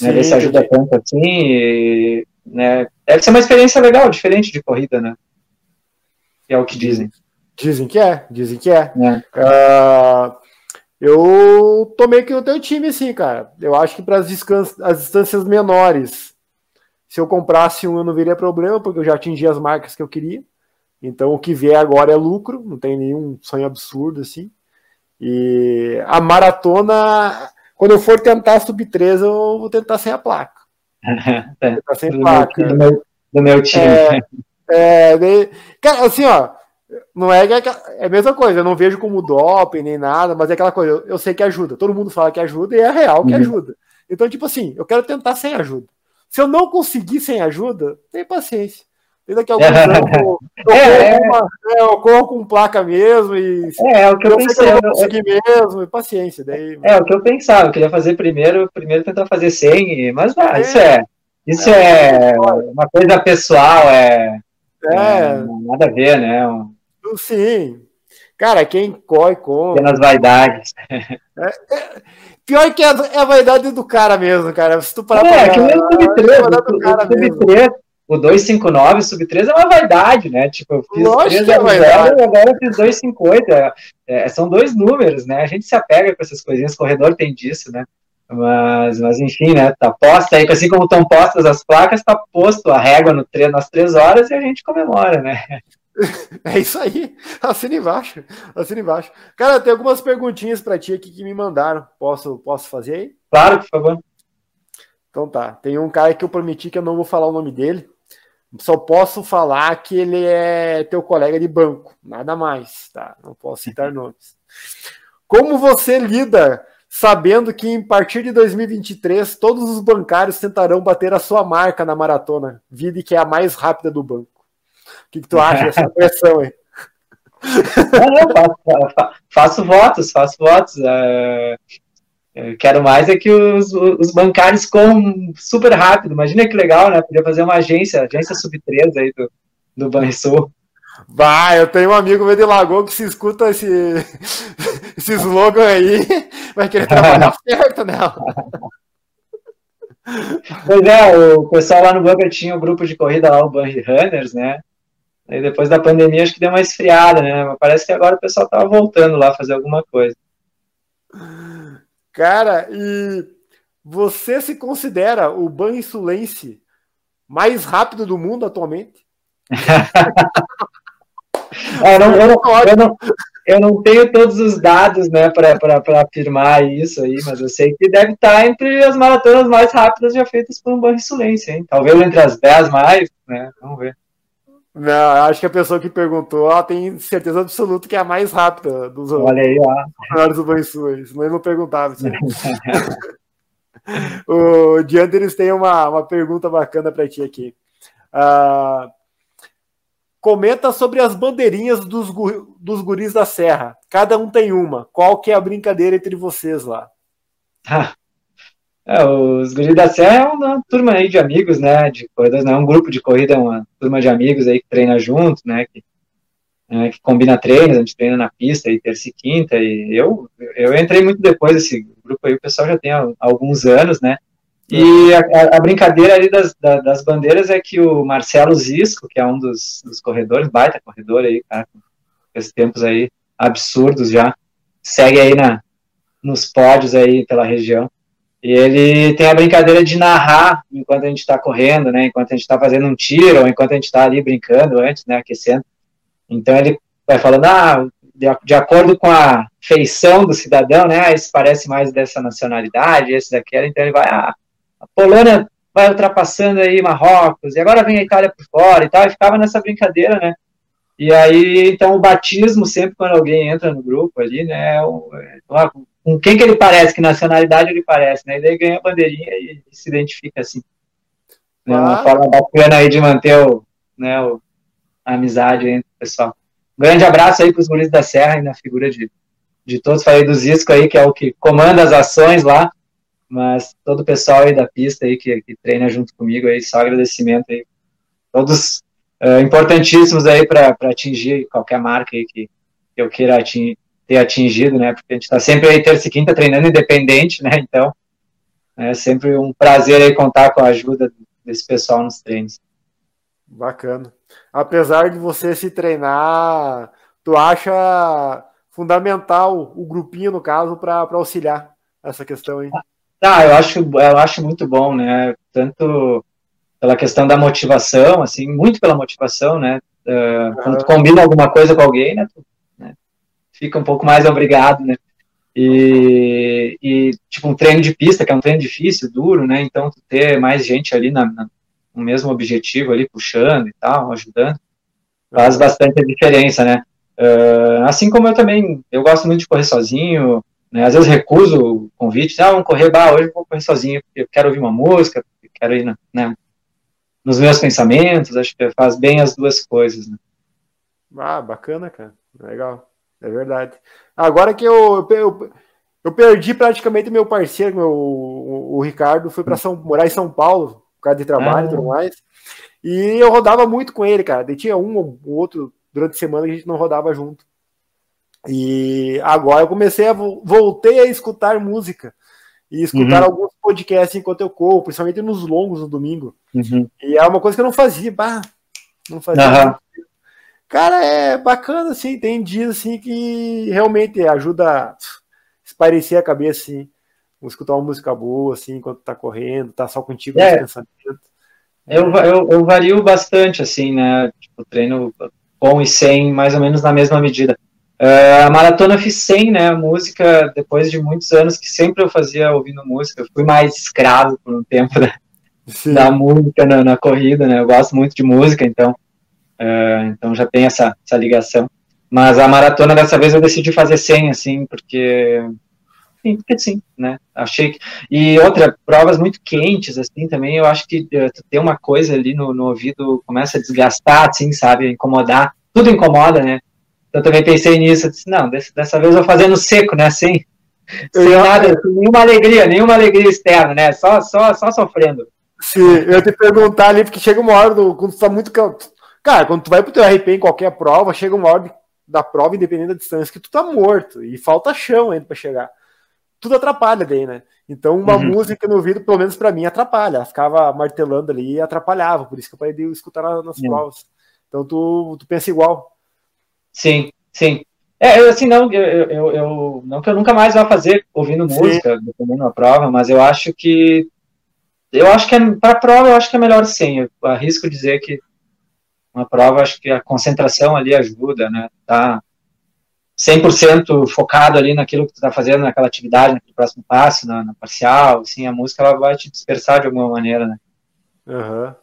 né, ver se ajuda tanto assim, e, né, deve ser uma experiência legal, diferente de corrida, né, é o que dizem. Dizem que é, dizem que é. é. Uh, eu tomei que no teu time, assim, cara. Eu acho que para as distâncias menores, se eu comprasse um, eu não veria problema, porque eu já atingi as marcas que eu queria. Então, o que vier agora é lucro, não tem nenhum sonho absurdo, assim. E a maratona, quando eu for tentar sub 3, eu vou tentar sem a placa. É, tentar sem do placa. Meu, do, meu, do meu time. É, é, cara, assim, ó, não é, é a mesma coisa, eu não vejo como doping nem nada, mas é aquela coisa, eu, eu sei que ajuda. Todo mundo fala que ajuda e é real que uhum. ajuda. Então, tipo assim, eu quero tentar sem ajuda. Se eu não conseguir sem ajuda, tem paciência. E daqui a alguns anos eu, eu, é, corro uma, é, eu, corro com placa mesmo e é, é o que eu, eu pensei. Eu conseguir mesmo, e paciência. Daí, é, o que eu pensava, eu queria fazer primeiro, primeiro tentar fazer sem, mas ah, isso é. Isso é, é uma coisa pessoal, é, é, nada a ver, né? Sim. Cara, quem corre com. Pelas vaidades. É, é, pior que é, é, a vaidade do cara mesmo, cara. Se tu parar é, pra que nem o Sub-3. É sub o 259, Sub-3 é uma vaidade, né? Tipo, eu fiz Lógico 3 é zero, agora eu fiz 258. É, é, são dois números, né? A gente se apega com essas coisinhas, corredor tem disso, né? Mas, mas enfim, né? Tá posta aí, assim como estão postas as placas, tá posto a régua no tre nas três horas e a gente comemora, né? É isso aí. Assina embaixo. Assina embaixo. Cara, tem algumas perguntinhas para ti aqui que me mandaram. Posso, posso fazer aí? Claro, por favor. Então tá. Tem um cara que eu prometi que eu não vou falar o nome dele. Só posso falar que ele é teu colega de banco. Nada mais, tá? Não posso citar nomes. Como você lida sabendo que em partir de 2023 todos os bancários tentarão bater a sua marca na maratona, vida que é a mais rápida do banco? O que, que tu acha dessa pressão aí? Não, faço, faço, votos, faço votos. É, é, quero mais é que os, os bancários corram super rápido. Imagina que legal, né? Podia fazer uma agência, agência sub-3 aí do, do Banrisul. Vai, eu tenho um amigo meu de Lagoa que se escuta esse, esse slogan aí, vai querer trabalhar perto nela. Pois é, o pessoal lá no bunker tinha o um grupo de corrida lá, o Bunny Runners, né? Aí depois da pandemia acho que deu uma esfriada, né? Mas parece que agora o pessoal tava voltando lá a fazer alguma coisa. Cara, e você se considera o ban insulense mais rápido do mundo atualmente? é, não, eu, não, eu, não, eu, não, tenho todos os dados né, para afirmar isso aí, mas eu sei que deve estar entre as maratonas mais rápidas já feitas por um ban insulense, hein? Talvez entre as 10 mais, né? Vamos ver. Não, acho que a pessoa que perguntou ela tem certeza absoluta que é a mais rápida dos Olha aí, ó. maiores bansuas, mas não perguntava. O Dianteres tem uma, uma pergunta bacana para ti aqui. Uh, comenta sobre as bandeirinhas dos, dos guris da Serra. Cada um tem uma. Qual que é a brincadeira entre vocês lá? É, os Guris da Serra é uma turma aí de amigos, né, de corredores, não é um grupo de corrida, é uma turma de amigos aí que treina junto, né, que, é, que combina treinos, a gente treina na pista aí terça e quinta, e eu, eu entrei muito depois desse grupo aí, o pessoal já tem alguns anos, né, e a, a brincadeira ali das, das bandeiras é que o Marcelo Zisco, que é um dos, dos corredores, baita corredor aí, cara, com esses tempos aí absurdos já, segue aí na, nos pódios aí pela região, e ele tem a brincadeira de narrar enquanto a gente está correndo, né? Enquanto a gente está fazendo um tiro, ou enquanto a gente está ali brincando antes, né? Aquecendo. Então ele vai falando, ah, de, acordo com a feição do cidadão, né? Ah, esse parece mais dessa nacionalidade, esse daquela. Então ele vai, ah, a Polônia vai ultrapassando aí Marrocos, e agora vem a Itália por fora e tal. E ficava nessa brincadeira, né? E aí, então, o batismo, sempre quando alguém entra no grupo ali, né? É é, com quem que ele parece, que nacionalidade ele parece, né? E daí ganha a bandeirinha e, e se identifica assim. É uma forma bacana aí de manter o, né, o, a amizade entre o pessoal. Um grande abraço aí para os guris da Serra e na figura de, de todos. Falei do Zisco aí, que é o que comanda as ações lá, mas todo o pessoal aí da pista aí que, que treina junto comigo aí, só agradecimento aí. Todos uh, importantíssimos aí para atingir qualquer marca aí que eu queira atingir, ter atingido, né? Porque a gente está sempre aí terça e quinta treinando independente, né? Então é sempre um prazer aí contar com a ajuda desse pessoal nos treinos. Bacana. Apesar de você se treinar, tu acha fundamental o grupinho, no caso, para auxiliar essa questão aí? Ah, eu acho, eu acho muito bom, né? Tanto pela questão da motivação, assim, muito pela motivação, né? Uh, quando tu combina alguma coisa com alguém, né? Tu, né? Fica um pouco mais obrigado, né? E, e, tipo, um treino de pista, que é um treino difícil, duro, né? Então, ter mais gente ali na, na, no mesmo objetivo ali, puxando e tal, ajudando, faz bastante diferença, né? Uh, assim como eu também, eu gosto muito de correr sozinho, né? Às vezes recuso o convite, ah, vamos correr, bah, hoje vou correr sozinho, porque eu quero ouvir uma música, quero ir, né? Nos meus pensamentos, acho que faz bem as duas coisas, né? Ah, bacana, cara. Legal. É verdade. Agora que eu, eu, eu perdi praticamente meu parceiro, meu, o, o Ricardo, foi para São morar em São Paulo, por causa de trabalho e tudo ah. mais. E eu rodava muito com ele, cara. E tinha um ou outro durante a semana que a gente não rodava junto. E agora eu comecei a voltei a escutar música e escutar uhum. alguns podcasts enquanto eu corro, principalmente nos longos no domingo. Uhum. E é uma coisa que eu não fazia, bah, não fazia. Uhum. Cara, é bacana, assim, tem dias assim que realmente ajuda a esparecer a cabeça, assim. Escutar uma música boa, assim, enquanto tá correndo, tá só contigo é. pensamento. Eu, eu, eu, vario bastante, assim, né? Tipo, treino com e sem, mais ou menos na mesma medida. Uh, a maratona eu fiz 100, né? Música, depois de muitos anos que sempre eu fazia ouvindo música. Eu fui mais escravo por um tempo da, da música na, na, corrida, né? Eu gosto muito de música, então Uh, então já tem essa, essa ligação. Mas a maratona dessa vez eu decidi fazer 100, assim, porque. Sim, porque sim, né? Achei que. E outra, provas muito quentes, assim, também, eu acho que uh, ter uma coisa ali no, no ouvido começa a desgastar, assim, sabe? Incomodar. Tudo incomoda, né? Então, eu também pensei nisso, disse, não, dessa, dessa vez eu vou fazer no seco, né? Sem, sem nada, sem nenhuma alegria, nenhuma alegria externa, né? Só, só, só sofrendo. Sim, eu te perguntar ali, porque chega uma hora do, quando tu tá muito Cara, quando tu vai pro teu RP em qualquer prova, chega uma hora da prova, independente da distância, que tu tá morto e falta chão ainda para chegar. Tudo atrapalha daí, né? Então, uma uhum. música no ouvido, pelo menos para mim, atrapalha. Ela ficava martelando ali e atrapalhava, por isso que eu parei de escutar nas uhum. provas. Então, tu, tu pensa igual. Sim, sim. É, eu, assim, não, eu, eu, eu, não que eu nunca mais vá fazer ouvindo música, dependendo da prova, mas eu acho que eu acho que é, para prova eu acho que é melhor sim. Eu arrisco dizer que uma prova, acho que a concentração ali ajuda, né? Tá 100% focado ali naquilo que tu tá fazendo, naquela atividade, naquele próximo passo, na, na parcial, assim, a música ela vai te dispersar de alguma maneira, né? Aham, uhum.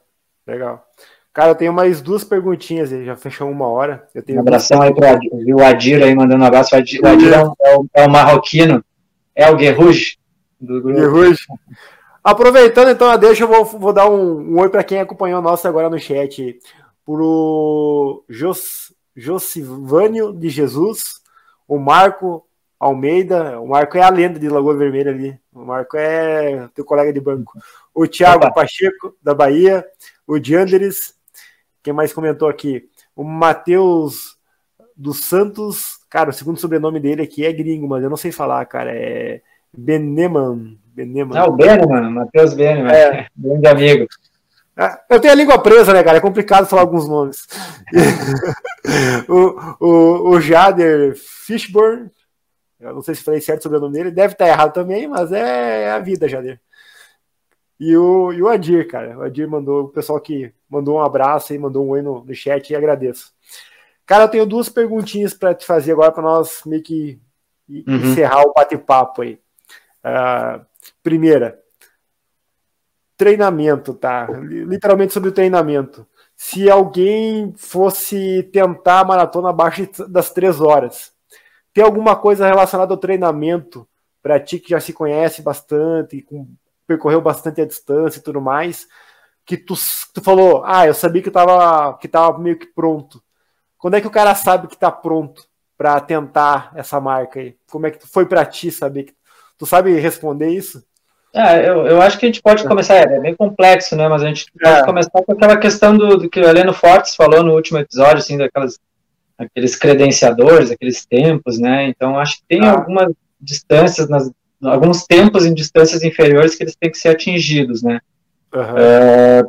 legal. Cara, eu tenho mais duas perguntinhas, já fechou uma hora. Eu tenho um abração aí para o Adir aí, mandando um abraço. O Adir, o Adir é, um, é, o, é o marroquino, é o Guerruge do grupo. Aproveitando então a deixa, eu vou, vou dar um, um oi para quem acompanhou nós agora no chat pro Jos, Josivânio de Jesus, o Marco Almeida, o Marco é a lenda de Lagoa Vermelha ali, o Marco é teu colega de banco, o Thiago Pacheco, da Bahia, o Dianderes, quem mais comentou aqui? O Matheus dos Santos, cara, o segundo sobrenome dele aqui é gringo, mas eu não sei falar, cara, é Beneman. Beneman. Ah, o Beneman, Matheus Beneman, é. grande amigo. É, eu tenho a língua presa, né, cara? É complicado falar alguns nomes. o, o, o Jader Fishburne, eu não sei se falei certo sobre o nome dele, deve estar errado também, mas é a vida, Jader. E o, e o Adir, cara. O Adir mandou, o pessoal que mandou um abraço e mandou um oi no, no chat e agradeço. Cara, eu tenho duas perguntinhas para te fazer agora para nós meio que uhum. encerrar o bate-papo aí. Uh, primeira, treinamento, tá? Literalmente sobre o treinamento. Se alguém fosse tentar a maratona abaixo das três horas, tem alguma coisa relacionada ao treinamento para ti que já se conhece bastante, com, percorreu bastante a distância e tudo mais, que tu, tu falou, ah, eu sabia que tava, que tava meio que pronto. Quando é que o cara sabe que tá pronto para tentar essa marca aí? Como é que foi para ti saber tu sabe responder isso? É, eu, eu acho que a gente pode começar, é bem complexo, né? Mas a gente pode é. começar com aquela questão do, do que o Heleno Fortes falou no último episódio, assim, daquelas aqueles credenciadores, aqueles tempos, né? Então acho que tem ah. algumas distâncias, nas, alguns tempos em distâncias inferiores que eles têm que ser atingidos, né? Uhum. É,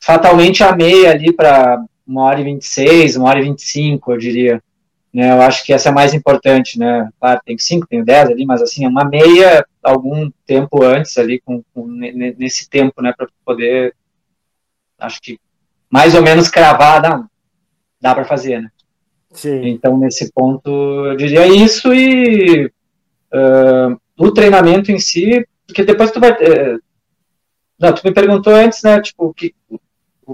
fatalmente a meia ali para uma hora e 26, uma hora e 25, eu diria. Né, eu acho que essa é mais importante, né? Claro, tem 5, tem 10 ali, mas assim, é uma meia algum tempo antes ali, com, com nesse tempo, né, para poder, acho que mais ou menos cravar, dá, dá para fazer, né? Sim. Então, nesse ponto, eu diria isso e uh, o treinamento em si, porque depois tu vai. Uh, não, tu me perguntou antes, né? Tipo, o que, o,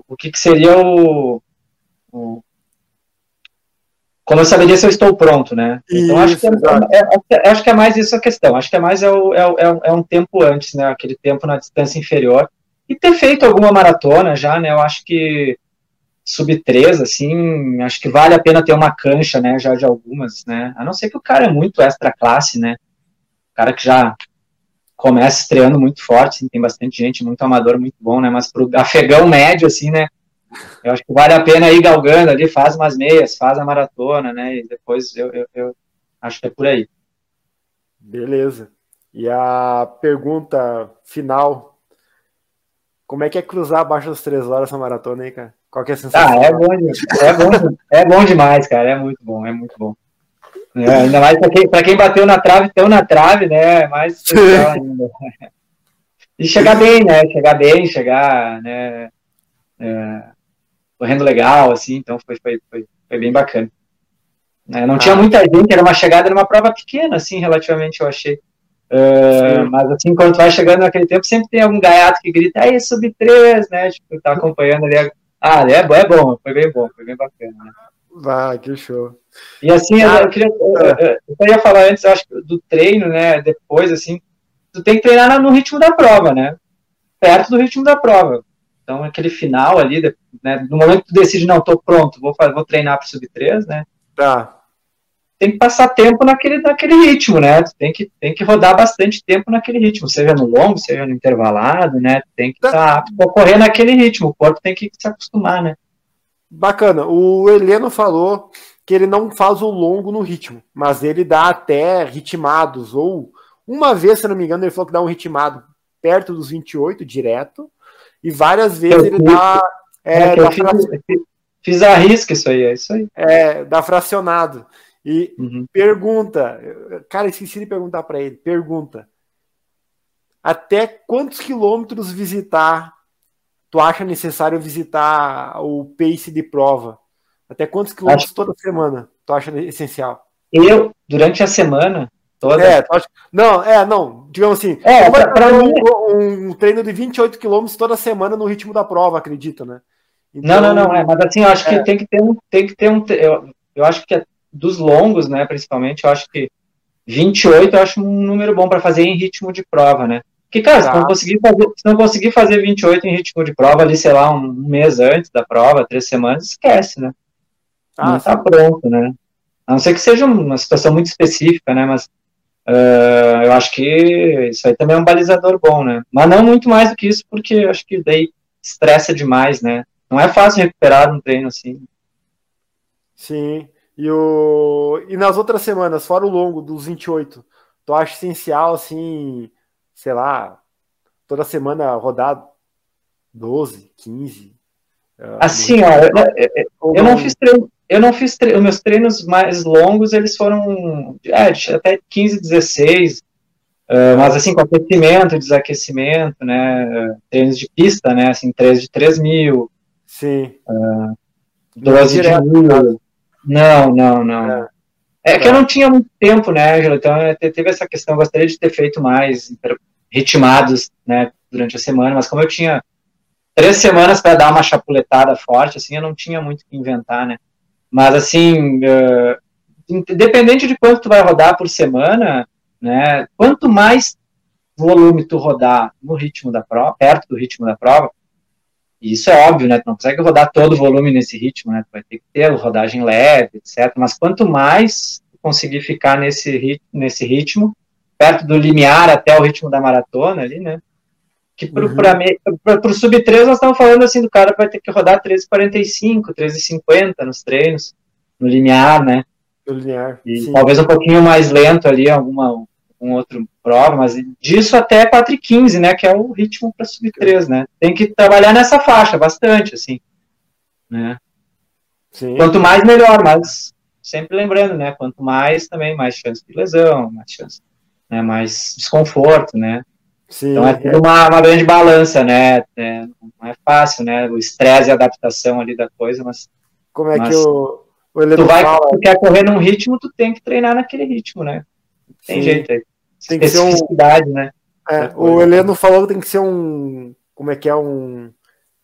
o que, que seria o, o, Como eu saberia se eu estou pronto, né? Então, isso, acho, que é, é, é, acho que é mais isso a questão. Acho que é mais é, o, é, é, é um tempo antes, né? Aquele tempo na distância inferior. E ter feito alguma maratona já, né? Eu acho que sub 3, assim, acho que vale a pena ter uma cancha, né, já de algumas, né, a não ser que o cara é muito extra classe, né, o cara que já começa estreando muito forte, assim, tem bastante gente, muito amador, muito bom, né, mas pro afegão médio, assim, né, eu acho que vale a pena ir galgando ali, faz umas meias, faz a maratona, né, e depois eu, eu, eu acho que é por aí. Beleza. E a pergunta final, como é que é cruzar abaixo das três horas essa maratona aí, cara? Qual é a sensação? Ah, é bom, é bom, é bom demais, cara. É muito bom, é muito bom. É, ainda mais para quem, quem bateu na trave, tão na trave, né? É mais especial ainda. E chegar bem, né? Chegar bem, chegar, né? É, correndo legal, assim, então foi, foi, foi, foi bem bacana. É, não ah. tinha muita gente, era uma chegada, era uma prova pequena, assim, relativamente, eu achei. Uh, mas assim, quando vai chegando naquele tempo, sempre tem algum gaiato que grita, aí, sub 3, né? Tipo, tá acompanhando ali ah, é, é bom, foi bem bom, foi bem bacana. Né? Vai, que show. E assim, ah, eu, queria, eu, eu, ia falar antes, acho do treino, né, depois, assim, tu tem que treinar no ritmo da prova, né, perto do ritmo da prova. Então, aquele final ali, né, no momento que tu decide, não, tô pronto, vou, vou treinar para sub 3, né, tá tem que passar tempo naquele, naquele ritmo, né? Tem que, tem que rodar bastante tempo naquele ritmo, seja no longo, seja no intervalado, né? Tem que estar tá apto correr naquele ritmo, o corpo tem que se acostumar, né? Bacana. O Heleno falou que ele não faz o longo no ritmo, mas ele dá até ritmados, ou uma vez, se não me engano, ele falou que dá um ritmado perto dos 28, direto, e várias vezes ele dá. É, é dá fiz, fiz a risca isso aí, é isso aí. É, dá fracionado. E uhum. pergunta, cara, esqueci de perguntar para ele. Pergunta: até quantos quilômetros visitar? Tu acha necessário visitar o pace de prova? Até quantos quilômetros acho... toda semana tu acha essencial? Eu, durante a semana toda. É, não, é, não, digamos assim, é, pra, pra mim... um, um, treino de 28 quilômetros toda semana no ritmo da prova, acredita, né? Então, não, não, não, é, mas assim, eu acho é. que tem que ter um, tem que ter um, eu, eu acho que dos longos, né, principalmente, eu acho que 28 eu acho um número bom para fazer em ritmo de prova, né? Que, cara, se, não conseguir fazer, se não conseguir fazer 28 em ritmo de prova ali, sei lá, um mês antes da prova, três semanas, esquece, né? Ah, não tá pronto, né? A não ser que seja uma situação muito específica, né? Mas uh, eu acho que isso aí também é um balizador bom, né? Mas não muito mais do que isso, porque eu acho que daí estressa demais, né? Não é fácil recuperar um treino assim. Sim. E, o... e nas outras semanas, fora o longo dos 28, tu acha essencial, assim, sei lá, toda semana rodar 12, 15? Uh, assim, ó, eu, eu, eu, não fiz treino, eu não fiz treino, meus treinos mais longos, eles foram é, até 15, 16, uh, mas assim, com aquecimento, desaquecimento, né, treinos de pista, né, assim, 3 de 3 mil, Sim. Uh, 12 de mil, não, não, não. É, é que eu não tinha muito tempo, né, Angela? Então teve essa questão, eu gostaria de ter feito mais ritmados, né, durante a semana, mas como eu tinha três semanas para dar uma chapuletada forte, assim, eu não tinha muito o que inventar, né? Mas assim, uh, independente de quanto tu vai rodar por semana, né? Quanto mais volume tu rodar no ritmo da prova, perto do ritmo da prova, e isso é óbvio, né? Tu não consegue rodar todo o volume nesse ritmo, né? Tu vai ter que ter rodagem leve, etc. Mas quanto mais tu conseguir ficar nesse, nesse ritmo, perto do limiar até o ritmo da maratona ali, né? Que para uhum. o sub-3 nós estamos falando assim, do cara vai ter que rodar 13,45, 13,50 nos treinos, no limiar, né? No linear. E sim. talvez um pouquinho mais lento ali, alguma um outro prova, mas disso até 4,15, né? Que é o ritmo para sub-3, né? Tem que trabalhar nessa faixa bastante, assim. Né? Sim. Quanto mais, melhor, mas sempre lembrando, né? Quanto mais também, mais chance de lesão, mais chance, né? mais desconforto, né? Sim, então é tudo uma, uma grande balança, né? É, não é fácil, né? O estresse e a adaptação ali da coisa, mas. Como é mas, que o, o tu vai, fala... tu quer correr num ritmo, tu tem que treinar naquele ritmo, né? Tem Sim. jeito aí. Tem que ser um. né? É, o Heleno falou que tem que ser um. Como é que é? Um.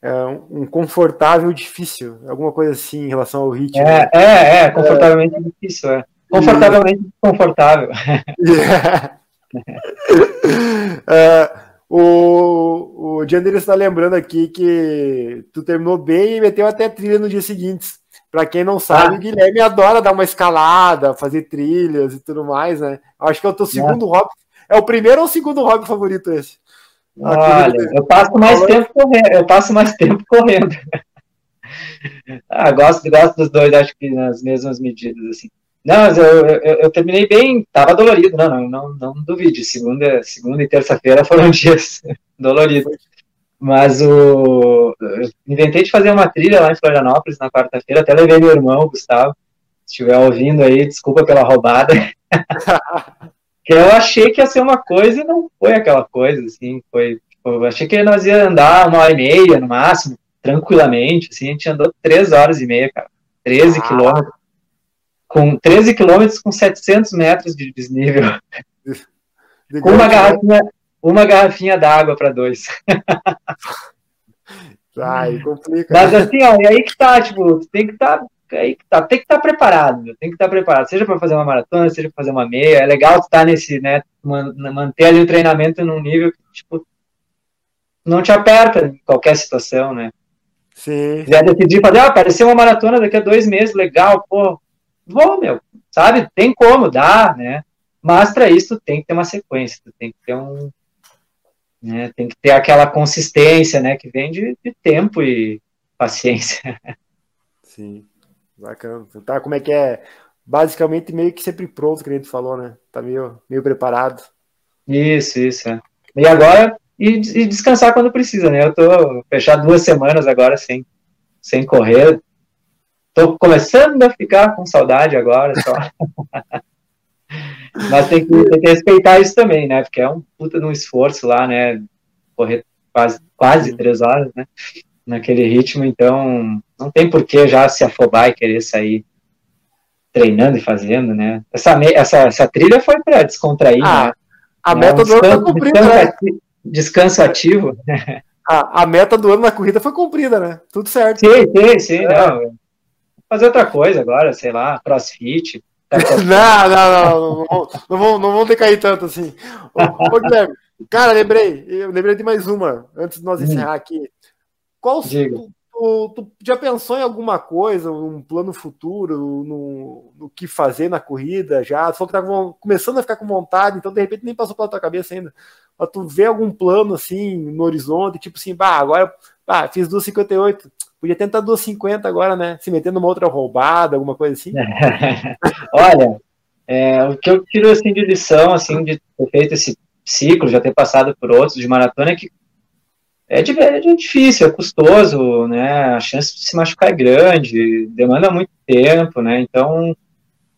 É, um confortável difícil, alguma coisa assim em relação ao ritmo. É, é, é confortavelmente é. difícil, é. Confortavelmente e... confortável. Yeah. é, o, o Jandir está lembrando aqui que tu terminou bem e meteu até trilha no dia seguinte. Para quem não sabe, ah. o Guilherme adora dar uma escalada, fazer trilhas e tudo mais, né? Acho que é o teu segundo é. hobby. É o primeiro ou o segundo hobby favorito esse? Olha, eu passo mais tempo correndo. Eu passo mais tempo correndo. ah, gosto, gosto dos dois, acho que nas mesmas medidas, assim. Não, mas eu, eu, eu terminei bem, tava dolorido, não, não, não, não duvide. Segunda, segunda e terça-feira foram dias doloridos. Mas o. Eu inventei de fazer uma trilha lá em Florianópolis na quarta-feira, até levei meu irmão, Gustavo. Se estiver ouvindo aí, desculpa pela roubada. que eu achei que ia ser uma coisa e não foi aquela coisa, assim. Foi, eu achei que nós ia andar uma hora e meia no máximo, tranquilamente, assim. A gente andou três horas e meia, cara. 13 ah. quilômetros. Com 13 quilômetros com 700 metros de desnível. De com uma garrafinha, uma garrafinha d'água para dois. Ai, complica. Mas assim, ó, e aí que tá, tipo, tem que estar. Tá, aí que tá, tem que estar tá preparado, tem que estar tá preparado, seja para fazer uma maratona, seja para fazer uma meia, é legal estar nesse, né, manter ali o treinamento num nível que, tipo, não te aperta em qualquer situação, né? Sim. Já decidir fazer, ah, apareceu uma maratona daqui a dois meses, legal, pô, vou, meu, sabe? Tem como, dá, né? Mas para isso tem que ter uma sequência, tem que ter um, né? Tem que ter aquela consistência, né? Que vem de, de tempo e paciência. Sim, bacana. Tá, como é que é? Basicamente meio que sempre pronto, que a gente falou, né? Tá meio, meio preparado. Isso, isso. É. E agora, e, e, descansar quando precisa, né? Eu tô fechado duas semanas agora sem, sem correr. Tô começando a ficar com saudade agora só. Mas tem que, tem que, respeitar isso também, né? Porque é um puta de um esforço lá, né? Correr quase, quase três horas, né? Naquele ritmo, então não tem por que já se afobar e querer sair treinando e fazendo, né? Essa, essa, essa trilha foi para descontrair, ah, né? A meta é um do ano foi cumprida, descanso, né? ativo, descanso ativo. A, a meta do ano na corrida foi cumprida, né? Tudo certo. Sim, sim, sim. É. Não. Fazer outra coisa agora, sei lá, crossfit, não, não, não, não, não, vão, não vão decair tanto assim. Ô, Guilherme, cara, lembrei, eu lembrei de mais uma, antes de nós hum. encerrar aqui. Qual tu, tu, tu, já pensou em alguma coisa, um plano futuro, no, no que fazer na corrida já? Tu falou que tá começando a ficar com vontade, então de repente nem passou pela tua cabeça ainda. Mas tu vê algum plano assim no horizonte, tipo assim, bah, agora bah, fiz 2,58 Podia tentar 2,50 agora, né? Se metendo numa outra roubada, alguma coisa assim. Olha, é, o que eu tiro assim, de lição, assim, de ter feito esse ciclo, já ter passado por outros de maratona, é que é, é difícil, é custoso, né? A chance de se machucar é grande, demanda muito tempo, né? Então,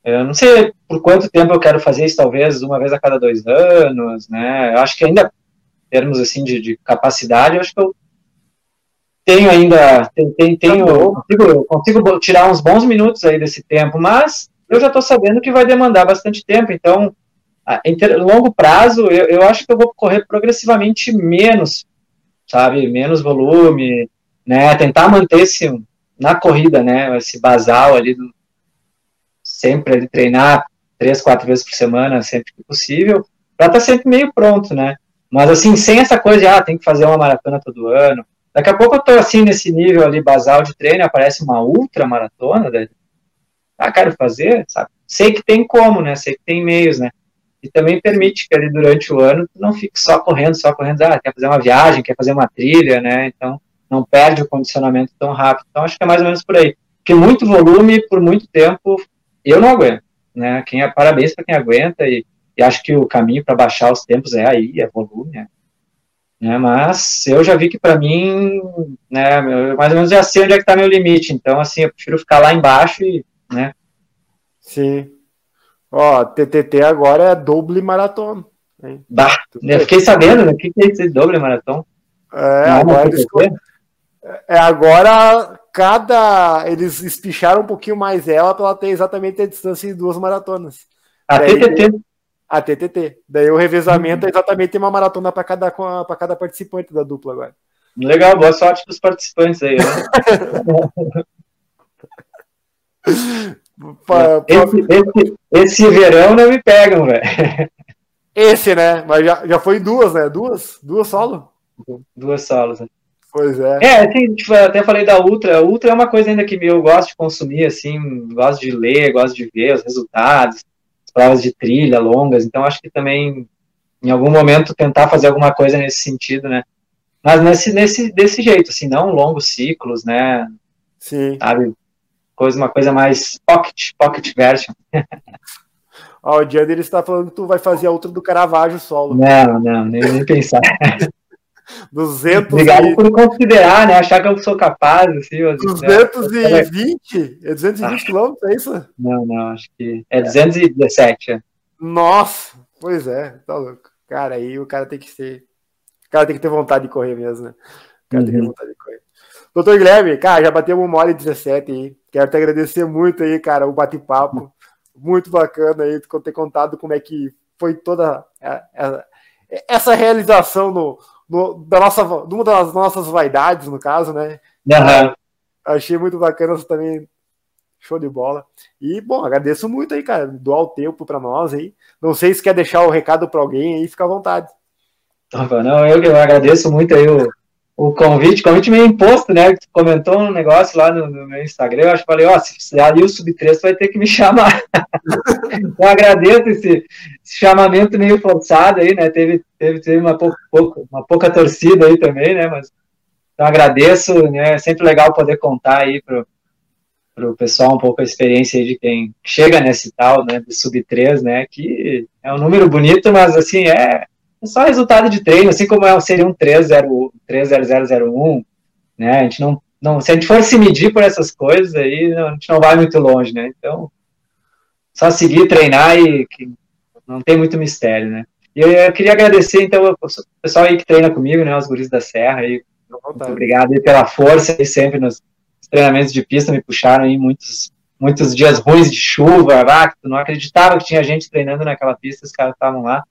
eu não sei por quanto tempo eu quero fazer isso, talvez uma vez a cada dois anos, né? Eu acho que ainda, em termos assim de, de capacidade, eu acho que eu tenho ainda, tenho, tenho consigo, consigo tirar uns bons minutos aí desse tempo, mas eu já estou sabendo que vai demandar bastante tempo, então, em longo prazo, eu, eu acho que eu vou correr progressivamente menos, sabe, menos volume, né, tentar manter esse, na corrida, né, esse basal ali, do, sempre ali treinar três, quatro vezes por semana, sempre que possível, para estar tá sempre meio pronto, né? Mas assim, sem essa coisa de, ah, tem que fazer uma maratona todo ano. Daqui a pouco eu tô assim nesse nível ali basal de treino, aparece uma ultra maratona, daí, ah, quero fazer, sabe? Sei que tem como, né? Sei que tem meios, né? E também permite que ali durante o ano tu não fique só correndo, só correndo, ah, quer fazer uma viagem, quer fazer uma trilha, né? Então não perde o condicionamento tão rápido. Então acho que é mais ou menos por aí. Porque muito volume por muito tempo eu não aguento, né? Quem é parabéns para quem aguenta e, e, acho que o caminho para baixar os tempos é aí, é volume, né? Né? Mas eu já vi que para mim, né, eu mais ou menos já sei onde é que está meu limite. Então assim, eu prefiro ficar lá embaixo e, né? Sim. Ó, TTT agora é doble maratona. Bah, eu fiquei sabendo, né? O que é esse doble maratona? É, agora eles, é, agora cada. Eles espicharam um pouquinho mais ela para ela ter exatamente a distância de duas maratonas. A TTT. A TTT. Daí o revezamento é exatamente uma maratona para cada, para cada participante da dupla agora. Legal, boa sorte para os participantes aí. Né? pra, pra... Esse, esse, esse, verão não me pegam, velho. Esse, né? Mas já, já foi duas, né? Duas? Duas solo? Duas solos, né? Pois é. É, assim, tipo, até falei da Ultra. Ultra é uma coisa ainda que eu gosto de consumir, assim, gosto de ler, gosto de ver os resultados, provas de trilha longas. Então, acho que também, em algum momento, tentar fazer alguma coisa nesse sentido, né? Mas nesse, nesse desse jeito, assim, não longos ciclos, né? Sim. Sabe? Coisa, uma coisa mais pocket, pocket version. Ó, o ele está falando que tu vai fazer a outra do Caravaggio solo. Não, não, nem, nem pensar. 200 Obrigado e... por considerar, né? Achar que eu sou capaz, assim. 220? É 220 ah. quilômetros, é isso? Não, não, acho que é 217. É. Nossa, pois é, tá louco. Cara, aí o cara tem que ser. O cara tem que ter vontade de correr mesmo, né? O cara uhum. tem que ter uhum. vontade de correr. Doutor Guilherme, cara, já bateu uma hora e 17 aí. Quero te agradecer muito aí, cara, o bate-papo. Muito bacana aí ter contado como é que foi toda essa realização no, no, da nossa, de uma das nossas vaidades, no caso, né? Uhum. Achei muito bacana também. Show de bola. E, bom, agradeço muito aí, cara. Doar o tempo para nós aí. Não sei se quer deixar o recado para alguém aí, fica à vontade. Não, eu que agradeço muito aí o, o convite, convite meio imposto, né? Tu comentou um negócio lá no, no meu Instagram, eu acho que falei, ó, oh, se fizer ali o sub 3, vai ter que me chamar. eu agradeço esse, esse, chamamento meio forçado aí, né? Teve, teve, teve uma, pouca, uma pouca torcida aí também, né? Mas então agradeço, né? É sempre legal poder contar aí pro, pro pessoal um pouco a experiência aí de quem chega nesse tal, né? Do sub 3, né? Que é um número bonito, mas assim, é é só resultado de treino, assim como é, seria um 30001, né? A gente não, não, se a gente for se medir por essas coisas aí, a gente não vai muito longe, né? Então, só seguir, treinar e não tem muito mistério, né? E eu, eu queria agradecer, então, o pessoal aí que treina comigo, né? Os guris da Serra aí, muito obrigado aí pela força aí sempre nos treinamentos de pista, me puxaram aí muitos, muitos dias ruins de chuva, ah, não acreditava que tinha gente treinando naquela pista, os caras estavam lá.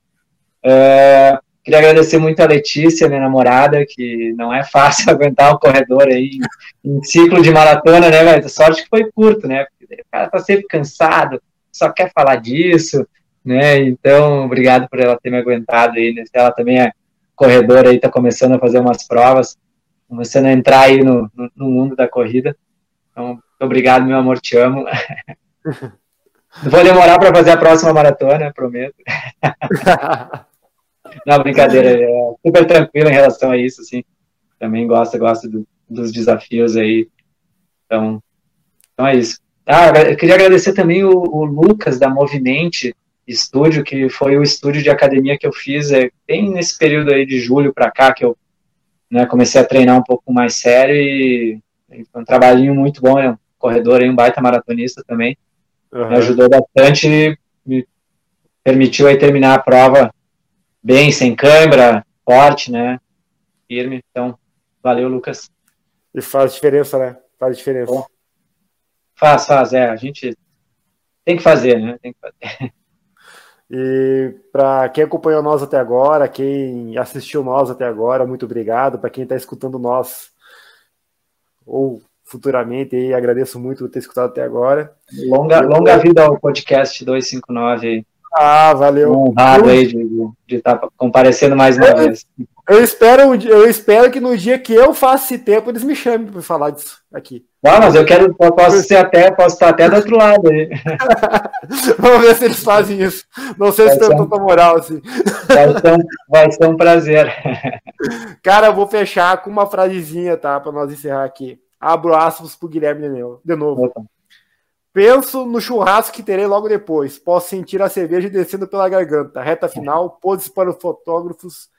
É, queria agradecer muito a Letícia, minha namorada, que não é fácil aguentar o corredor aí em, em ciclo de maratona, né, velho? Sorte que foi curto, né? Porque o cara tá sempre cansado, só quer falar disso, né? Então, obrigado por ela ter me aguentado aí, né? Ela também é corredora aí, tá começando a fazer umas provas, começando a entrar aí no, no, no mundo da corrida. Então, obrigado, meu amor, te amo. Vou demorar para fazer a próxima maratona, prometo. Não, brincadeira, é super tranquilo em relação a isso, assim. Também gosto, gosto do, dos desafios aí. Então, então é isso. Ah, eu queria agradecer também o, o, Lucas da Movimente Estúdio, que foi o estúdio de academia que eu fiz é, bem nesse período aí de julho para cá, que eu né, comecei a treinar um pouco mais sério e foi um trabalhinho muito bom, é um corredor aí, um baita maratonista também. Uhum. Me ajudou bastante, me permitiu aí terminar a prova bem, sem câimbra, forte, né? Firme. Então, valeu, Lucas. E faz diferença, né? Faz diferença. Bom, faz, faz, é. A gente tem que fazer, né? Tem que fazer. E para quem acompanhou nós até agora, quem assistiu nós até agora, muito obrigado. Para quem está escutando nós ou futuramente e agradeço muito por ter escutado até agora. Longa, longa vida ao podcast 259 ah, valeu. Honrado aí de, de estar tá comparecendo mais uma eu, vez. Eu espero, eu espero que no dia que eu faça esse tempo, eles me chamem para falar disso aqui. Ah, mas eu quero, posso ser até, posso estar até do outro lado aí. Vamos ver se eles fazem isso. Não sei vai se tem tanta moral assim. Vai ser, um, vai ser um prazer. Cara, eu vou fechar com uma frasezinha, tá? Para nós encerrar aqui. Abro aspas pro Guilherme de novo. Opa. Penso no churrasco que terei logo depois. Posso sentir a cerveja descendo pela garganta. Reta final, poses para os fotógrafos,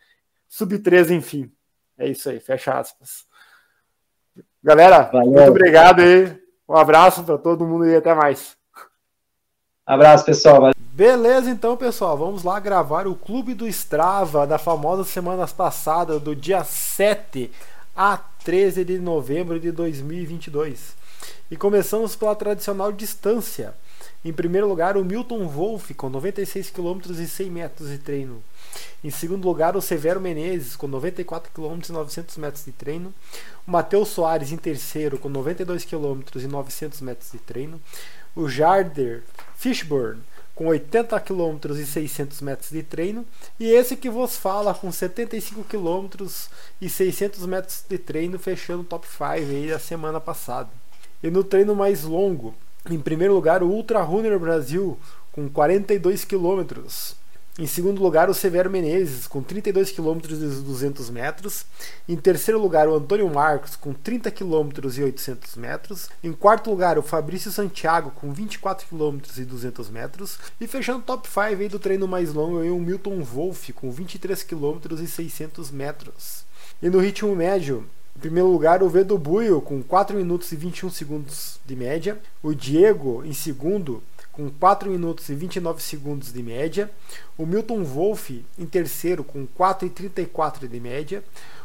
sub 13, enfim. É isso aí, fecha aspas. Galera, Valeu. muito obrigado aí. Um abraço para todo mundo e até mais. Abraço, pessoal. Beleza, então, pessoal. Vamos lá gravar o Clube do Strava da famosa semana passada, do dia 7 a 13 de novembro de 2022. E começamos pela tradicional distância. Em primeiro lugar, o Milton Wolff, com 96 km e 100 metros de treino. Em segundo lugar, o Severo Menezes, com 94 km e 900 metros de treino. O Matheus Soares, em terceiro, com 92 km e 900 metros de treino. O Jarder Fishburne, com 80 km e 600 metros de treino. E esse que vos fala, com 75 km e 600 metros de treino, fechando o top 5 aí da semana passada. E no treino mais longo, em primeiro lugar, o Ultra Runner Brasil, com 42 km. Em segundo lugar, o Severo Menezes, com 32 km e 200 metros. Em terceiro lugar, o Antônio Marcos, com 30 km e 800 metros. Em quarto lugar, o Fabrício Santiago, com 24 km e 200 metros. E fechando o top 5 aí do treino mais longo, o Milton Wolff, com 23 km e 600 metros. E no ritmo médio, em primeiro lugar, o Vedo Buio, com 4 minutos e 21 segundos de média. O Diego, em segundo, com 4 minutos e 29 segundos de média. O Milton Wolff, em terceiro, com 4 e 34 de média.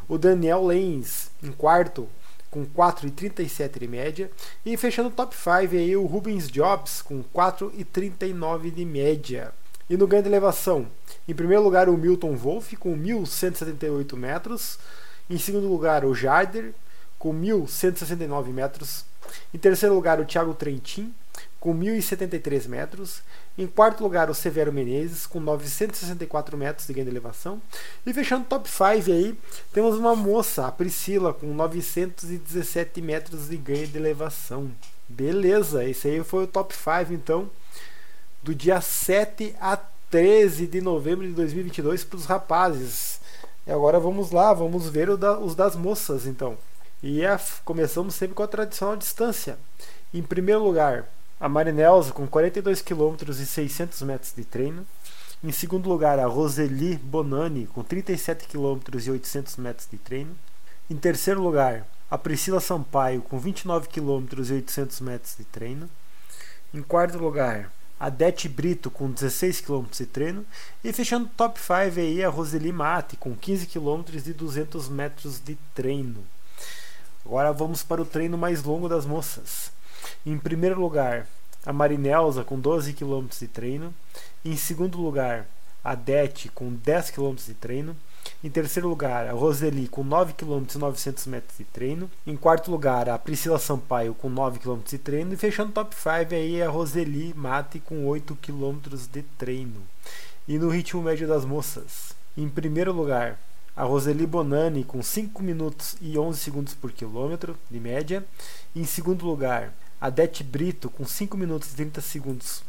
O Daniel Lenz, em quarto, com 4 e 37 de média. E fechando o top 5 aí, o Rubens Jobs, com 4 e 39 de média. E no ganho de elevação, em primeiro lugar, o Milton Wolff, com 1.178 metros. Em segundo lugar, o Jarder, com 1.169 metros. Em terceiro lugar, o Thiago Trentin, com 1.073 metros. Em quarto lugar, o Severo Menezes, com 964 metros de ganho de elevação. E fechando o top 5 aí, temos uma moça, a Priscila, com 917 metros de ganho de elevação. Beleza, esse aí foi o top 5 então, do dia 7 a 13 de novembro de 2022 para os rapazes. E agora vamos lá, vamos ver da, os das moças então. E a, começamos sempre com a tradicional distância. Em primeiro lugar, a Marinelza com 42 km e 600 metros de treino. Em segundo lugar, a Roseli Bonani com 37 km e 800 metros de treino. Em terceiro lugar, a Priscila Sampaio com 29 km e 800 metros de treino. Em quarto lugar, a Det Brito com 16 km de treino e fechando top 5 aí a Roseli Mate com 15 km e 200 metros de treino. Agora vamos para o treino mais longo das moças. Em primeiro lugar, a Marinelza com 12 km de treino. Em segundo lugar, a Det com 10 km de treino. Em terceiro lugar, a Roseli com 9 km e 900 metros de treino. Em quarto lugar, a Priscila Sampaio com 9 km de treino. E fechando o top 5 aí a Roseli Mate com 8 km de treino. E no ritmo médio das moças, em primeiro lugar, a Roseli Bonani com 5 minutos e 11 segundos por quilômetro de média. Em segundo lugar, a Det Brito com 5 minutos e 30 segundos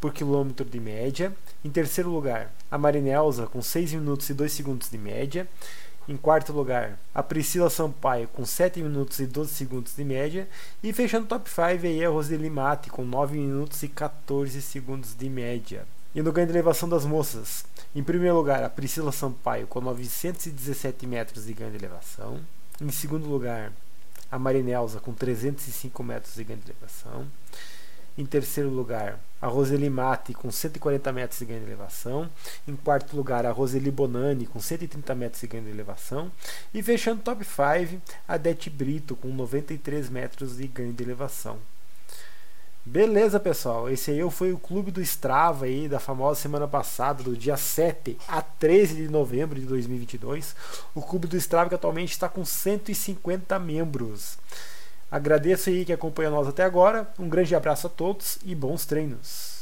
por quilômetro de média. Em terceiro lugar, a Marinelza com 6 minutos e 2 segundos de média. Em quarto lugar, a Priscila Sampaio com 7 minutos e 12 segundos de média. E fechando o top 5 aí a Roseli Mate com 9 minutos e 14 segundos de média. E no ganho de elevação das moças, em primeiro lugar, a Priscila Sampaio com 917 metros de ganho de elevação. Em segundo lugar, a Marinelza com 305 metros de ganho de elevação. Em terceiro lugar, a Roseli Mate com 140 metros de ganho de elevação. Em quarto lugar, a Roseli Bonani com 130 metros de ganho de elevação. E fechando o top 5, a Det Brito com 93 metros de ganho de elevação. Beleza, pessoal. Esse aí foi o clube do Strava aí da famosa semana passada, do dia 7 a 13 de novembro de 2022. O clube do Strava que atualmente está com 150 membros. Agradeço aí que acompanha nós até agora. Um grande abraço a todos e bons treinos.